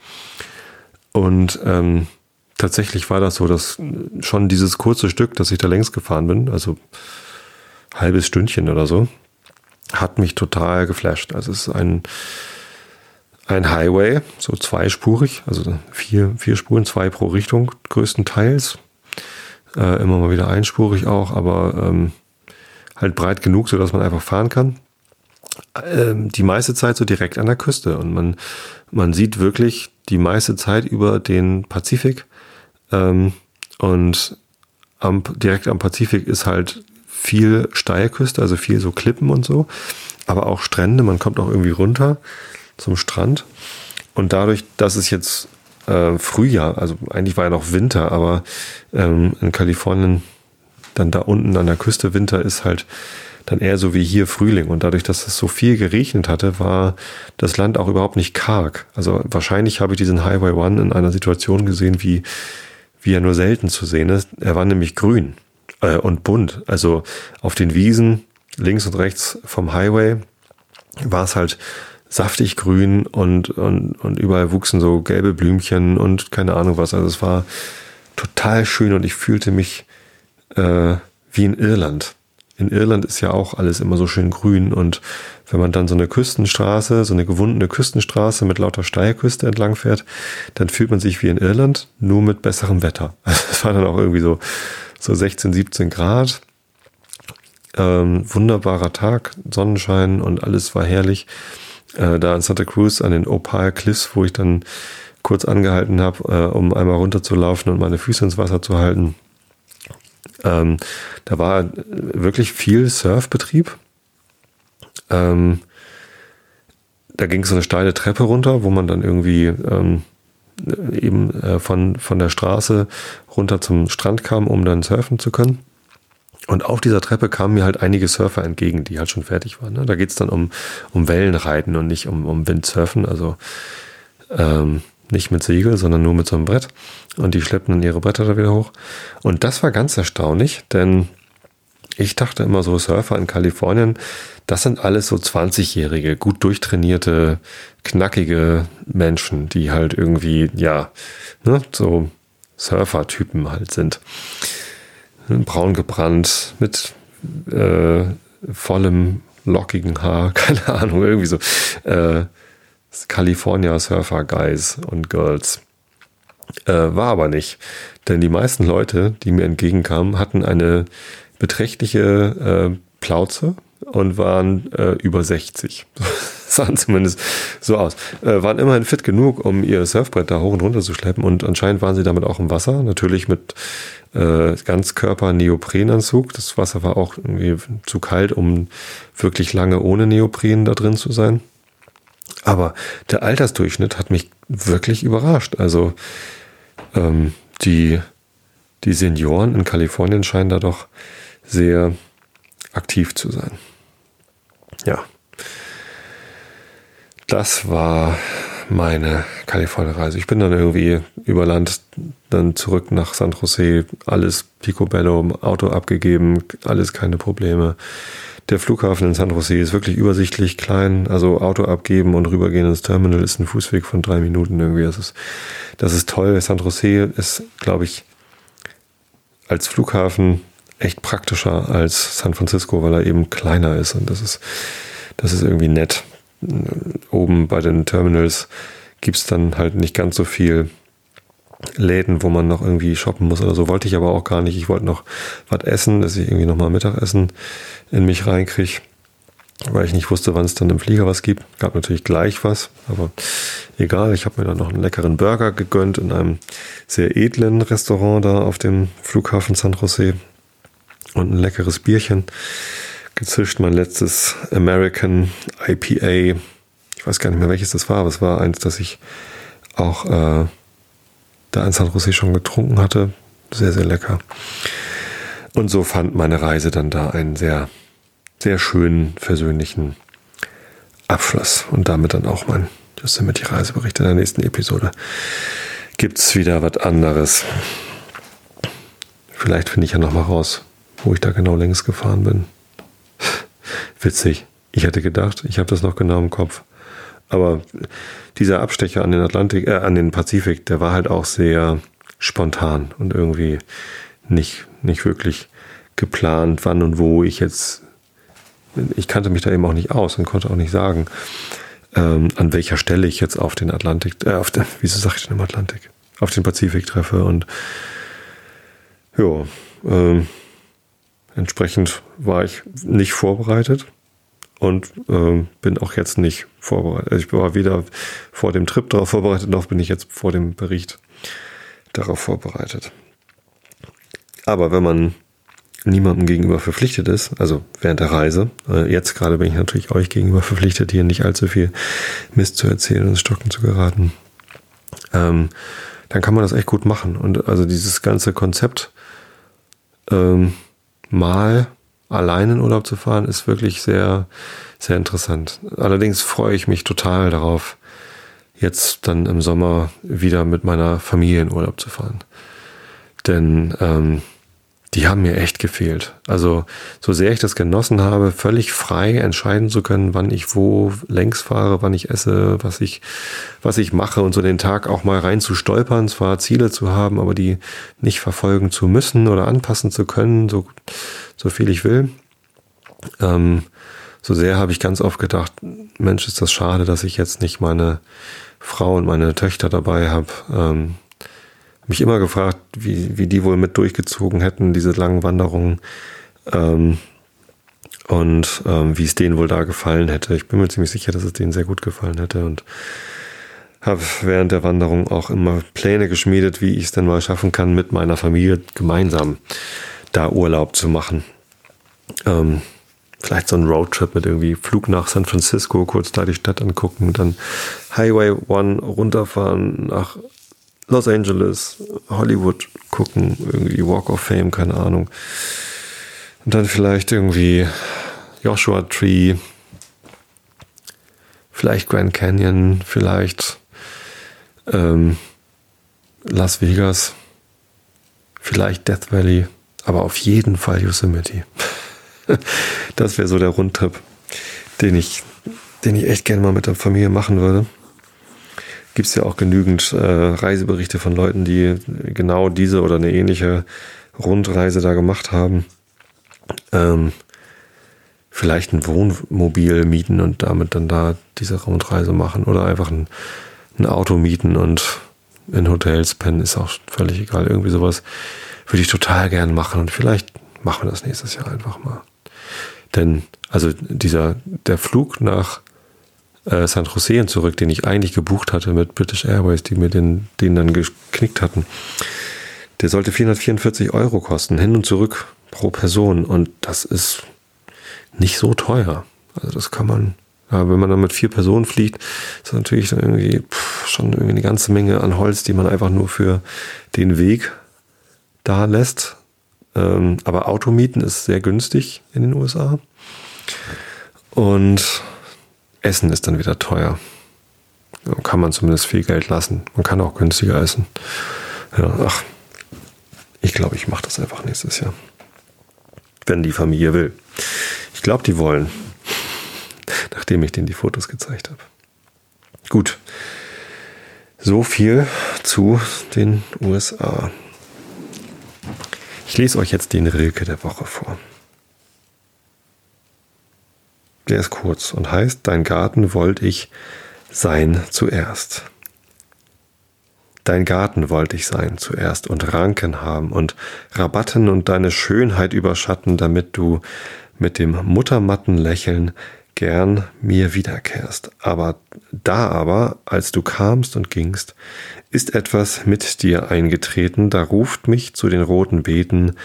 und ähm, tatsächlich war das so, dass schon dieses kurze Stück, das ich da längs gefahren bin, also halbes Stündchen oder so, hat mich total geflasht. Also es ist ein, ein Highway, so zweispurig, also vier, vier Spuren, zwei pro Richtung größtenteils. Äh, immer mal wieder einspurig auch, aber ähm, halt breit genug, so dass man einfach fahren kann. Ähm, die meiste Zeit so direkt an der Küste und man, man sieht wirklich die meiste Zeit über den Pazifik ähm, und am, direkt am Pazifik ist halt viel Steilküste, also viel so Klippen und so, aber auch Strände. Man kommt auch irgendwie runter zum Strand. Und dadurch, dass es jetzt äh, Frühjahr, also eigentlich war ja noch Winter, aber ähm, in Kalifornien dann da unten an der Küste Winter ist halt dann eher so wie hier Frühling. Und dadurch, dass es so viel geregnet hatte, war das Land auch überhaupt nicht karg. Also wahrscheinlich habe ich diesen Highway One in einer Situation gesehen, wie wie er nur selten zu sehen ist. Er war nämlich grün äh, und bunt. Also auf den Wiesen links und rechts vom Highway war es halt saftig grün und, und, und überall wuchsen so gelbe Blümchen und keine Ahnung was. Also es war total schön und ich fühlte mich äh, wie in Irland in Irland ist ja auch alles immer so schön grün und wenn man dann so eine Küstenstraße, so eine gewundene Küstenstraße mit lauter Steilküste entlang fährt, dann fühlt man sich wie in Irland, nur mit besserem Wetter. *laughs* Es war dann auch irgendwie so, so 16, 17 Grad. Ähm, wunderbarer Tag, Sonnenschein und alles war herrlich. Äh, da in Santa Cruz an den Opal Cliffs, wo ich dann kurz angehalten habe, äh, um einmal runterzulaufen und meine Füße ins Wasser zu halten ähm, da war wirklich viel Surfbetrieb. Ähm, da ging so eine steile Treppe runter, wo man dann irgendwie ähm, eben äh, von, von der Straße runter zum Strand kam, um dann surfen zu können. Und auf dieser Treppe kamen mir halt einige Surfer entgegen, die halt schon fertig waren. Ne? Da geht's dann um, um Wellenreiten und nicht um, um Windsurfen. Also ähm, nicht mit Segel, sondern nur mit so einem Brett. Und die schleppen dann ihre Bretter da wieder hoch. Und das war ganz erstaunlich, denn ich dachte immer so, Surfer in Kalifornien, das sind alles so 20-jährige, gut durchtrainierte, knackige Menschen, die halt irgendwie, ja, ne, so Surfer-Typen halt sind. Braun gebrannt, mit äh, vollem lockigen Haar, *laughs* keine Ahnung, irgendwie so. Äh, California Surfer Guys und Girls. Äh, war aber nicht. Denn die meisten Leute, die mir entgegenkamen, hatten eine beträchtliche äh, Plauze und waren äh, über 60. *laughs* sahen zumindest so aus. Äh, waren immerhin fit genug, um ihr Surfbrett da hoch und runter zu schleppen und anscheinend waren sie damit auch im Wasser. Natürlich mit äh, Ganzkörper-Neoprenanzug. Das Wasser war auch irgendwie zu kalt, um wirklich lange ohne Neopren da drin zu sein. Aber der Altersdurchschnitt hat mich wirklich überrascht. Also ähm, die, die Senioren in Kalifornien scheinen da doch sehr aktiv zu sein. Ja. Das war meine Kalifornien-Reise. Ich bin dann irgendwie über Land dann zurück nach San Jose, alles picobello, Auto abgegeben, alles keine Probleme. Der Flughafen in San Jose ist wirklich übersichtlich klein, also Auto abgeben und rübergehen ins Terminal ist ein Fußweg von drei Minuten irgendwie. Das ist, das ist toll. San Jose ist, glaube ich, als Flughafen echt praktischer als San Francisco, weil er eben kleiner ist und das ist, das ist irgendwie nett. Oben bei den Terminals gibt es dann halt nicht ganz so viel Läden, wo man noch irgendwie shoppen muss oder so. Wollte ich aber auch gar nicht. Ich wollte noch was essen, dass ich irgendwie nochmal Mittagessen in mich reinkriege, weil ich nicht wusste, wann es dann im Flieger was gibt. Gab natürlich gleich was, aber egal. Ich habe mir dann noch einen leckeren Burger gegönnt in einem sehr edlen Restaurant da auf dem Flughafen San Jose und ein leckeres Bierchen gezischt. Mein letztes American IPA. Ich weiß gar nicht mehr, welches das war, aber es war eins, das ich auch äh, da in San Jose schon getrunken hatte. Sehr, sehr lecker. Und so fand meine Reise dann da einen sehr, sehr schönen, versöhnlichen Abschluss. Und damit dann auch mein Yosemite Reisebericht in der nächsten Episode. Gibt es wieder was anderes. Vielleicht finde ich ja nochmal raus, wo ich da genau längs gefahren bin. Witzig. Ich hätte gedacht, ich habe das noch genau im Kopf. Aber dieser Abstecher an den Atlantik, äh, an den Pazifik, der war halt auch sehr spontan und irgendwie nicht, nicht wirklich geplant, wann und wo ich jetzt. Ich kannte mich da eben auch nicht aus und konnte auch nicht sagen, ähm, an welcher Stelle ich jetzt auf den Atlantik, äh, auf den, wieso sag ich denn im Atlantik? Auf den Pazifik treffe und ja, ähm, entsprechend war ich nicht vorbereitet und äh, bin auch jetzt nicht vorbereitet. Also ich war weder vor dem Trip darauf vorbereitet, noch bin ich jetzt vor dem Bericht darauf vorbereitet. Aber wenn man niemandem gegenüber verpflichtet ist, also während der Reise, äh, jetzt gerade bin ich natürlich euch gegenüber verpflichtet, hier nicht allzu viel Mist zu erzählen und ins Stocken zu geraten, ähm, dann kann man das echt gut machen. Und also dieses ganze Konzept ähm, mal allein in Urlaub zu fahren, ist wirklich sehr, sehr interessant. Allerdings freue ich mich total darauf, jetzt dann im Sommer wieder mit meiner Familie in Urlaub zu fahren. Denn ähm, die haben mir echt gefehlt. Also so sehr ich das genossen habe, völlig frei entscheiden zu können, wann ich wo längs fahre, wann ich esse, was ich, was ich mache und so den Tag auch mal rein zu stolpern, zwar Ziele zu haben, aber die nicht verfolgen zu müssen oder anpassen zu können, so, so viel ich will. Ähm, so sehr habe ich ganz oft gedacht, Mensch, ist das schade, dass ich jetzt nicht meine Frau und meine Töchter dabei habe. Ähm, mich immer gefragt, wie, wie die wohl mit durchgezogen hätten, diese langen Wanderungen. Ähm, und ähm, wie es denen wohl da gefallen hätte. Ich bin mir ziemlich sicher, dass es denen sehr gut gefallen hätte und habe während der Wanderung auch immer Pläne geschmiedet, wie ich es denn mal schaffen kann, mit meiner Familie gemeinsam da Urlaub zu machen. Ähm, vielleicht so ein Roadtrip mit irgendwie Flug nach San Francisco, kurz da die Stadt angucken, dann Highway One runterfahren nach Los Angeles, Hollywood gucken, irgendwie Walk of Fame, keine Ahnung. Und dann vielleicht irgendwie Joshua Tree, vielleicht Grand Canyon, vielleicht ähm, Las Vegas, vielleicht Death Valley, aber auf jeden Fall Yosemite. *laughs* das wäre so der Rundtrip, den ich, den ich echt gerne mal mit der Familie machen würde. Gibt es ja auch genügend äh, Reiseberichte von Leuten, die genau diese oder eine ähnliche Rundreise da gemacht haben. Ähm, vielleicht ein Wohnmobil mieten und damit dann da diese Rundreise machen oder einfach ein, ein Auto mieten und in Hotels pennen, ist auch völlig egal. Irgendwie sowas würde ich total gern machen und vielleicht machen wir das nächstes Jahr einfach mal. Denn, also dieser, der Flug nach äh, San Jose zurück, den ich eigentlich gebucht hatte mit British Airways, die mir den, den dann geknickt hatten, der sollte 444 Euro kosten, hin und zurück pro Person. Und das ist nicht so teuer. Also das kann man, ja, wenn man dann mit vier Personen fliegt, ist das natürlich dann irgendwie pff, schon irgendwie eine ganze Menge an Holz, die man einfach nur für den Weg da lässt. Ähm, aber Automieten ist sehr günstig in den USA. Und Essen ist dann wieder teuer. Da kann man zumindest viel Geld lassen. Man kann auch günstiger essen. Ja, ach, ich glaube, ich mache das einfach nächstes Jahr. Wenn die Familie will. Ich glaube, die wollen. *laughs* Nachdem ich denen die Fotos gezeigt habe. Gut. So viel zu den USA. Ich lese euch jetzt den Rilke der Woche vor. Der ist kurz und heißt, dein Garten wollte ich sein zuerst. Dein Garten wollte ich sein zuerst und Ranken haben und Rabatten und deine Schönheit überschatten, damit du mit dem muttermatten Lächeln gern mir wiederkehrst. Aber da aber, als du kamst und gingst, ist etwas mit dir eingetreten, da ruft mich zu den roten Beeten,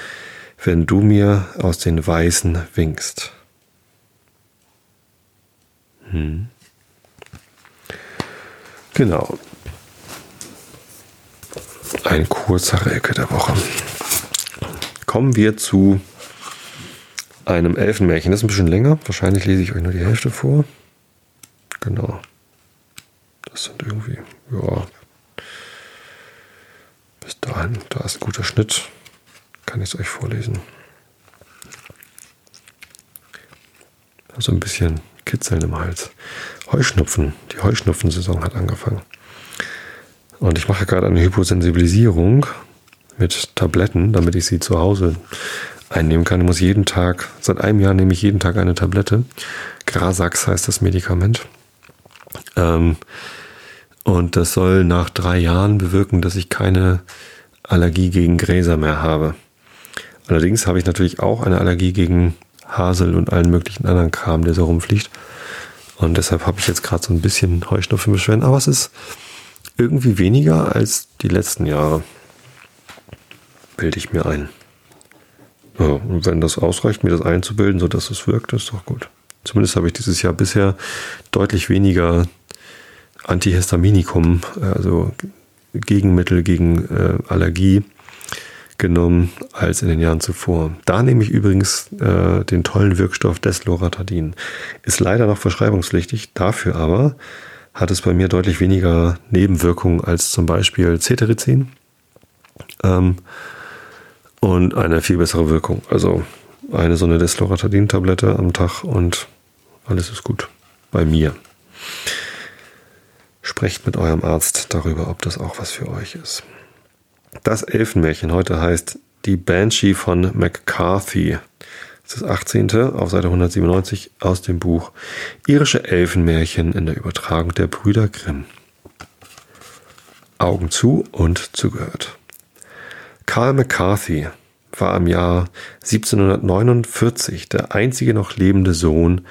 wenn du mir aus den Weißen winkst. Hm. Genau. Ein kurzer Rilke der Woche. Kommen wir zu einem Elfenmärchen. Das ist ein bisschen länger. Wahrscheinlich lese ich euch nur die Hälfte vor. Genau. Das sind irgendwie, ja. Bis dahin, da ist ein guter Schnitt. Kann ich es euch vorlesen. Also ein bisschen Kitzeln im Hals. Heuschnupfen. Die Heuschnupfensaison hat angefangen. Und ich mache gerade eine Hyposensibilisierung mit Tabletten, damit ich sie zu Hause einnehmen kann. Ich muss jeden Tag, seit einem Jahr nehme ich jeden Tag eine Tablette. Grasax heißt das Medikament. Ähm, und das soll nach drei Jahren bewirken, dass ich keine Allergie gegen Gräser mehr habe. Allerdings habe ich natürlich auch eine Allergie gegen Hasel und allen möglichen anderen Kram, der so rumfliegt. Und deshalb habe ich jetzt gerade so ein bisschen Heuschnupfenbeschwerden, aber es ist irgendwie weniger als die letzten Jahre. Bilde ich mir ein. Ja, und wenn das ausreicht, mir das einzubilden, sodass es wirkt, ist doch gut. Zumindest habe ich dieses Jahr bisher deutlich weniger Antihistaminikum, also Gegenmittel gegen äh, Allergie genommen als in den Jahren zuvor. Da nehme ich übrigens äh, den tollen Wirkstoff Desloratadin. Ist leider noch verschreibungspflichtig, dafür aber hat es bei mir deutlich weniger Nebenwirkungen als zum Beispiel Cetirizin. Ähm, und eine viel bessere Wirkung. Also eine so eine Desloratadin-Tablette am Tag und alles ist gut. Bei mir. Sprecht mit eurem Arzt darüber, ob das auch was für euch ist. Das Elfenmärchen heute heißt Die Banshee von McCarthy. Das ist das 18. auf Seite 197 aus dem Buch Irische Elfenmärchen in der Übertragung der Brüder Grimm. Augen zu und zugehört. Carl McCarthy war im Jahr 1749 der einzige noch lebende Sohn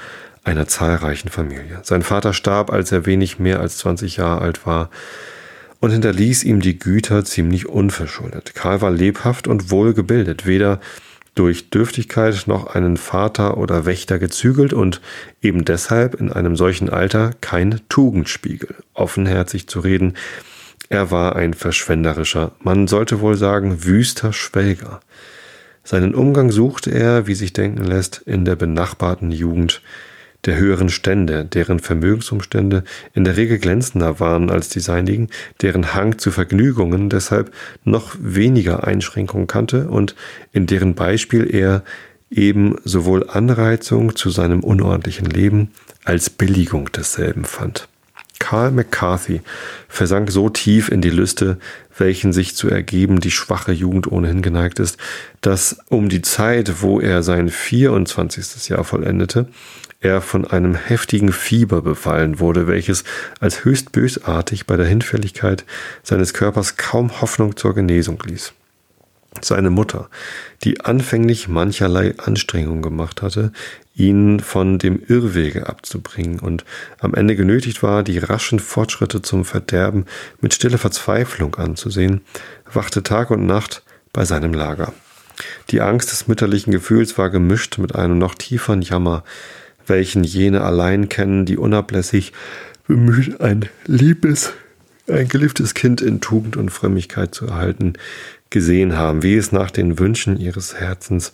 einer zahlreichen Familie. Sein Vater starb, als er wenig mehr als 20 Jahre alt war und hinterließ ihm die Güter ziemlich unverschuldet. Karl war lebhaft und wohlgebildet, weder durch Dürftigkeit noch einen Vater oder Wächter gezügelt und eben deshalb in einem solchen Alter kein Tugendspiegel. Offenherzig zu reden, er war ein verschwenderischer, man sollte wohl sagen wüster Schwelger. Seinen Umgang suchte er, wie sich denken lässt, in der benachbarten Jugend der höheren Stände, deren Vermögensumstände in der Regel glänzender waren als die seinigen, deren Hang zu Vergnügungen deshalb noch weniger Einschränkungen kannte und in deren Beispiel er eben sowohl Anreizung zu seinem unordentlichen Leben als Billigung desselben fand. Karl McCarthy versank so tief in die Lüste, welchen sich zu ergeben die schwache Jugend ohnehin geneigt ist, dass um die Zeit, wo er sein 24. Jahr vollendete, er von einem heftigen Fieber befallen wurde, welches als höchst bösartig bei der Hinfälligkeit seines Körpers kaum Hoffnung zur Genesung ließ. Seine Mutter, die anfänglich mancherlei Anstrengungen gemacht hatte, ihn von dem Irrwege abzubringen und am Ende genötigt war, die raschen Fortschritte zum Verderben mit stiller Verzweiflung anzusehen, wachte Tag und Nacht bei seinem Lager. Die Angst des mütterlichen Gefühls war gemischt mit einem noch tieferen Jammer, welchen jene allein kennen, die unablässig bemüht, ein liebes, ein geliebtes Kind in Tugend und Frömmigkeit zu erhalten, gesehen haben, wie es nach den Wünschen ihres Herzens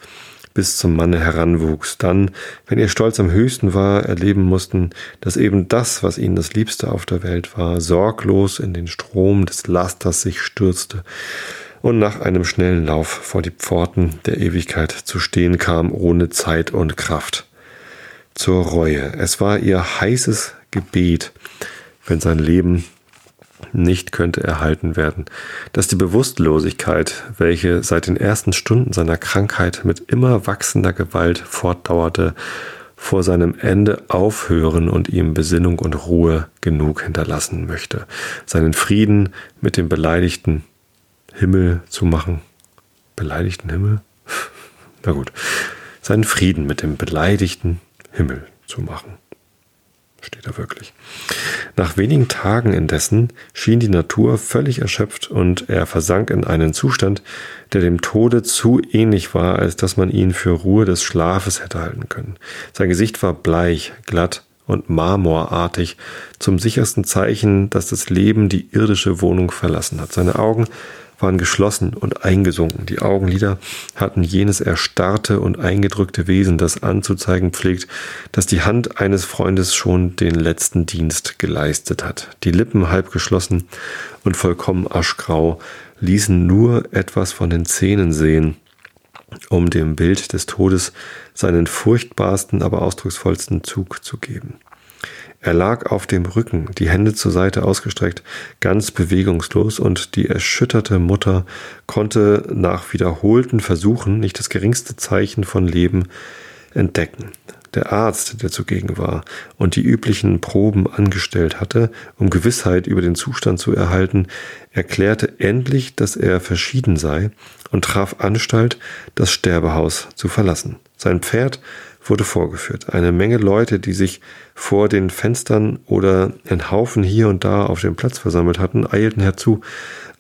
bis zum Manne heranwuchs, dann, wenn ihr Stolz am höchsten war, erleben mussten, dass eben das, was ihnen das Liebste auf der Welt war, sorglos in den Strom des Lasters sich stürzte und nach einem schnellen Lauf vor die Pforten der Ewigkeit zu stehen kam, ohne Zeit und Kraft zur Reue. Es war ihr heißes Gebet, wenn sein Leben nicht könnte erhalten werden, dass die Bewusstlosigkeit, welche seit den ersten Stunden seiner Krankheit mit immer wachsender Gewalt fortdauerte, vor seinem Ende aufhören und ihm Besinnung und Ruhe genug hinterlassen möchte, seinen Frieden mit dem beleidigten Himmel zu machen. Beleidigten Himmel? *laughs* Na gut, seinen Frieden mit dem beleidigten Himmel zu machen. Steht da wirklich. Nach wenigen Tagen indessen schien die Natur völlig erschöpft und er versank in einen Zustand, der dem Tode zu ähnlich war, als dass man ihn für Ruhe des Schlafes hätte halten können. Sein Gesicht war bleich, glatt und marmorartig, zum sichersten Zeichen, dass das Leben die irdische Wohnung verlassen hat. Seine Augen waren geschlossen und eingesunken. Die Augenlider hatten jenes erstarrte und eingedrückte Wesen, das anzuzeigen pflegt, dass die Hand eines Freundes schon den letzten Dienst geleistet hat. Die Lippen halb geschlossen und vollkommen aschgrau ließen nur etwas von den Zähnen sehen, um dem Bild des Todes seinen furchtbarsten, aber ausdrucksvollsten Zug zu geben. Er lag auf dem Rücken, die Hände zur Seite ausgestreckt, ganz bewegungslos, und die erschütterte Mutter konnte nach wiederholten Versuchen nicht das geringste Zeichen von Leben entdecken. Der Arzt, der zugegen war und die üblichen Proben angestellt hatte, um Gewissheit über den Zustand zu erhalten, erklärte endlich, dass er verschieden sei und traf Anstalt, das Sterbehaus zu verlassen. Sein Pferd wurde vorgeführt. Eine Menge Leute, die sich vor den Fenstern oder in Haufen hier und da auf dem Platz versammelt hatten, eilten herzu,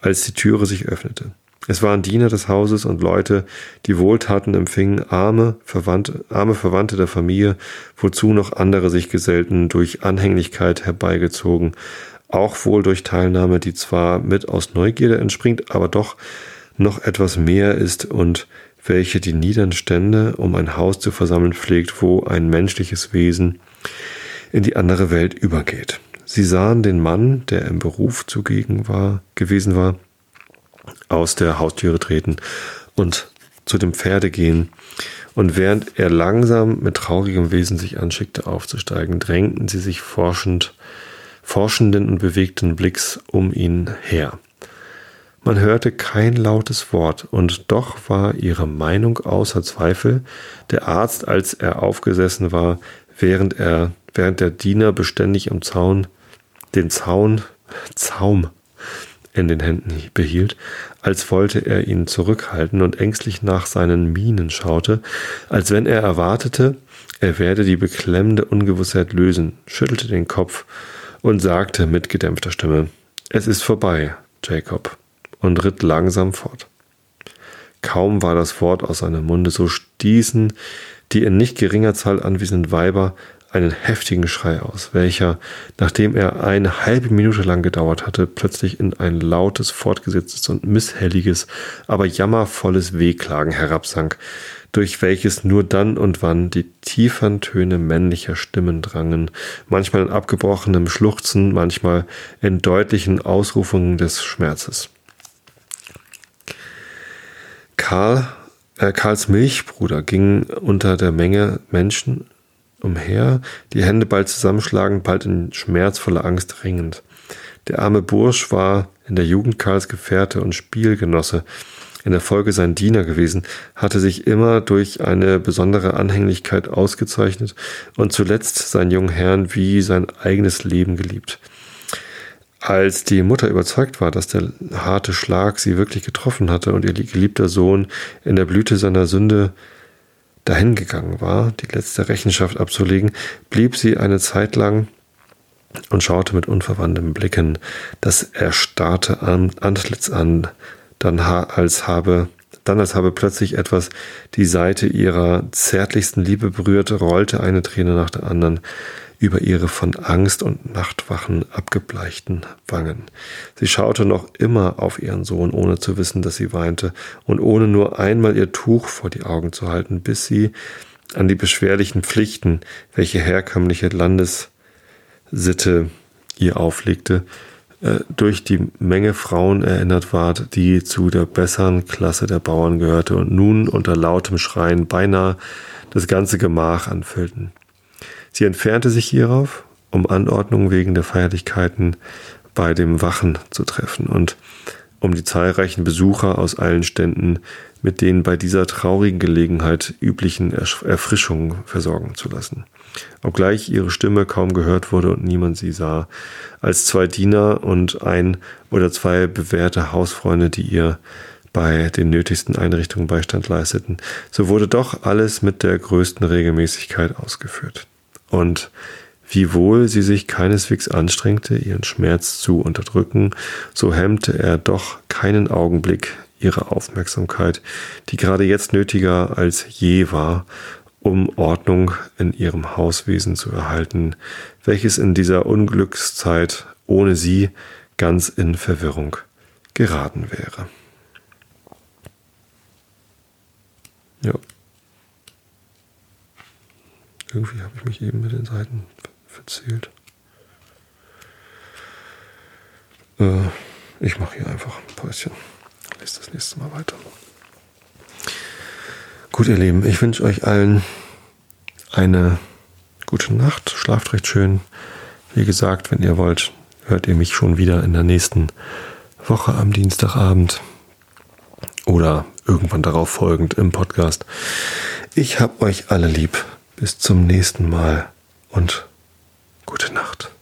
als die Türe sich öffnete. Es waren Diener des Hauses und Leute, die Wohltaten empfingen, arme Verwandte, arme Verwandte der Familie, wozu noch andere sich gesellten, durch Anhänglichkeit herbeigezogen, auch wohl durch Teilnahme, die zwar mit aus Neugierde entspringt, aber doch noch etwas mehr ist und welche die niederen Stände um ein Haus zu versammeln pflegt, wo ein menschliches Wesen in die andere Welt übergeht. Sie sahen den Mann, der im Beruf zugegen war, gewesen war, aus der Haustüre treten und zu dem Pferde gehen, und während er langsam mit traurigem Wesen sich anschickte aufzusteigen, drängten sie sich forschend, forschenden und bewegten Blicks um ihn her. Man hörte kein lautes Wort, und doch war ihre Meinung außer Zweifel. Der Arzt, als er aufgesessen war, während er, während der Diener beständig am Zaun, den Zaun, Zaum in den Händen behielt, als wollte er ihn zurückhalten und ängstlich nach seinen Mienen schaute, als wenn er erwartete, er werde die beklemmende Ungewissheit lösen, schüttelte den Kopf und sagte mit gedämpfter Stimme, es ist vorbei, Jacob und ritt langsam fort. Kaum war das Wort aus seinem Munde, so stießen die in nicht geringer Zahl anwesenden Weiber einen heftigen Schrei aus, welcher, nachdem er eine halbe Minute lang gedauert hatte, plötzlich in ein lautes, fortgesetztes und misshelliges, aber jammervolles Wehklagen herabsank, durch welches nur dann und wann die tieferen Töne männlicher Stimmen drangen, manchmal in abgebrochenem Schluchzen, manchmal in deutlichen Ausrufungen des Schmerzes. Karl, äh, Karls Milchbruder ging unter der Menge Menschen umher, die Hände bald zusammenschlagend, bald in schmerzvoller Angst ringend. Der arme Bursch war in der Jugend Karls Gefährte und Spielgenosse, in der Folge sein Diener gewesen, hatte sich immer durch eine besondere Anhänglichkeit ausgezeichnet und zuletzt seinen jungen Herrn wie sein eigenes Leben geliebt. Als die Mutter überzeugt war, dass der harte Schlag sie wirklich getroffen hatte und ihr geliebter Sohn in der Blüte seiner Sünde dahingegangen war, die letzte Rechenschaft abzulegen, blieb sie eine Zeit lang und schaute mit unverwandtem Blicken das erstarrte Antlitz an, dann als habe dann als habe plötzlich etwas die Seite ihrer zärtlichsten Liebe berührt, rollte eine Träne nach der anderen über ihre von Angst und Nachtwachen abgebleichten Wangen. Sie schaute noch immer auf ihren Sohn, ohne zu wissen, dass sie weinte, und ohne nur einmal ihr Tuch vor die Augen zu halten, bis sie an die beschwerlichen Pflichten, welche herkömmliche Landessitte ihr auflegte, äh, durch die Menge Frauen erinnert ward, die zu der besseren Klasse der Bauern gehörte und nun unter lautem Schreien beinahe das ganze Gemach anfüllten. Sie entfernte sich hierauf, um Anordnungen wegen der Feierlichkeiten bei dem Wachen zu treffen und um die zahlreichen Besucher aus allen Ständen mit den bei dieser traurigen Gelegenheit üblichen Erfrischungen versorgen zu lassen. Obgleich ihre Stimme kaum gehört wurde und niemand sie sah, als zwei Diener und ein oder zwei bewährte Hausfreunde, die ihr bei den nötigsten Einrichtungen Beistand leisteten, so wurde doch alles mit der größten Regelmäßigkeit ausgeführt und wiewohl sie sich keineswegs anstrengte, ihren Schmerz zu unterdrücken, so hemmte er doch keinen Augenblick ihre Aufmerksamkeit, die gerade jetzt nötiger als je war, um Ordnung in ihrem Hauswesen zu erhalten, welches in dieser Unglückszeit ohne sie ganz in Verwirrung geraten wäre. Ja. Irgendwie habe ich mich eben mit den Seiten verzählt. Äh, ich mache hier einfach ein Päuschen. Lese das nächste Mal weiter. Gut, ihr Lieben, ich wünsche euch allen eine gute Nacht. Schlaft recht schön. Wie gesagt, wenn ihr wollt, hört ihr mich schon wieder in der nächsten Woche am Dienstagabend oder irgendwann darauf folgend im Podcast. Ich hab euch alle lieb. Bis zum nächsten Mal und gute Nacht.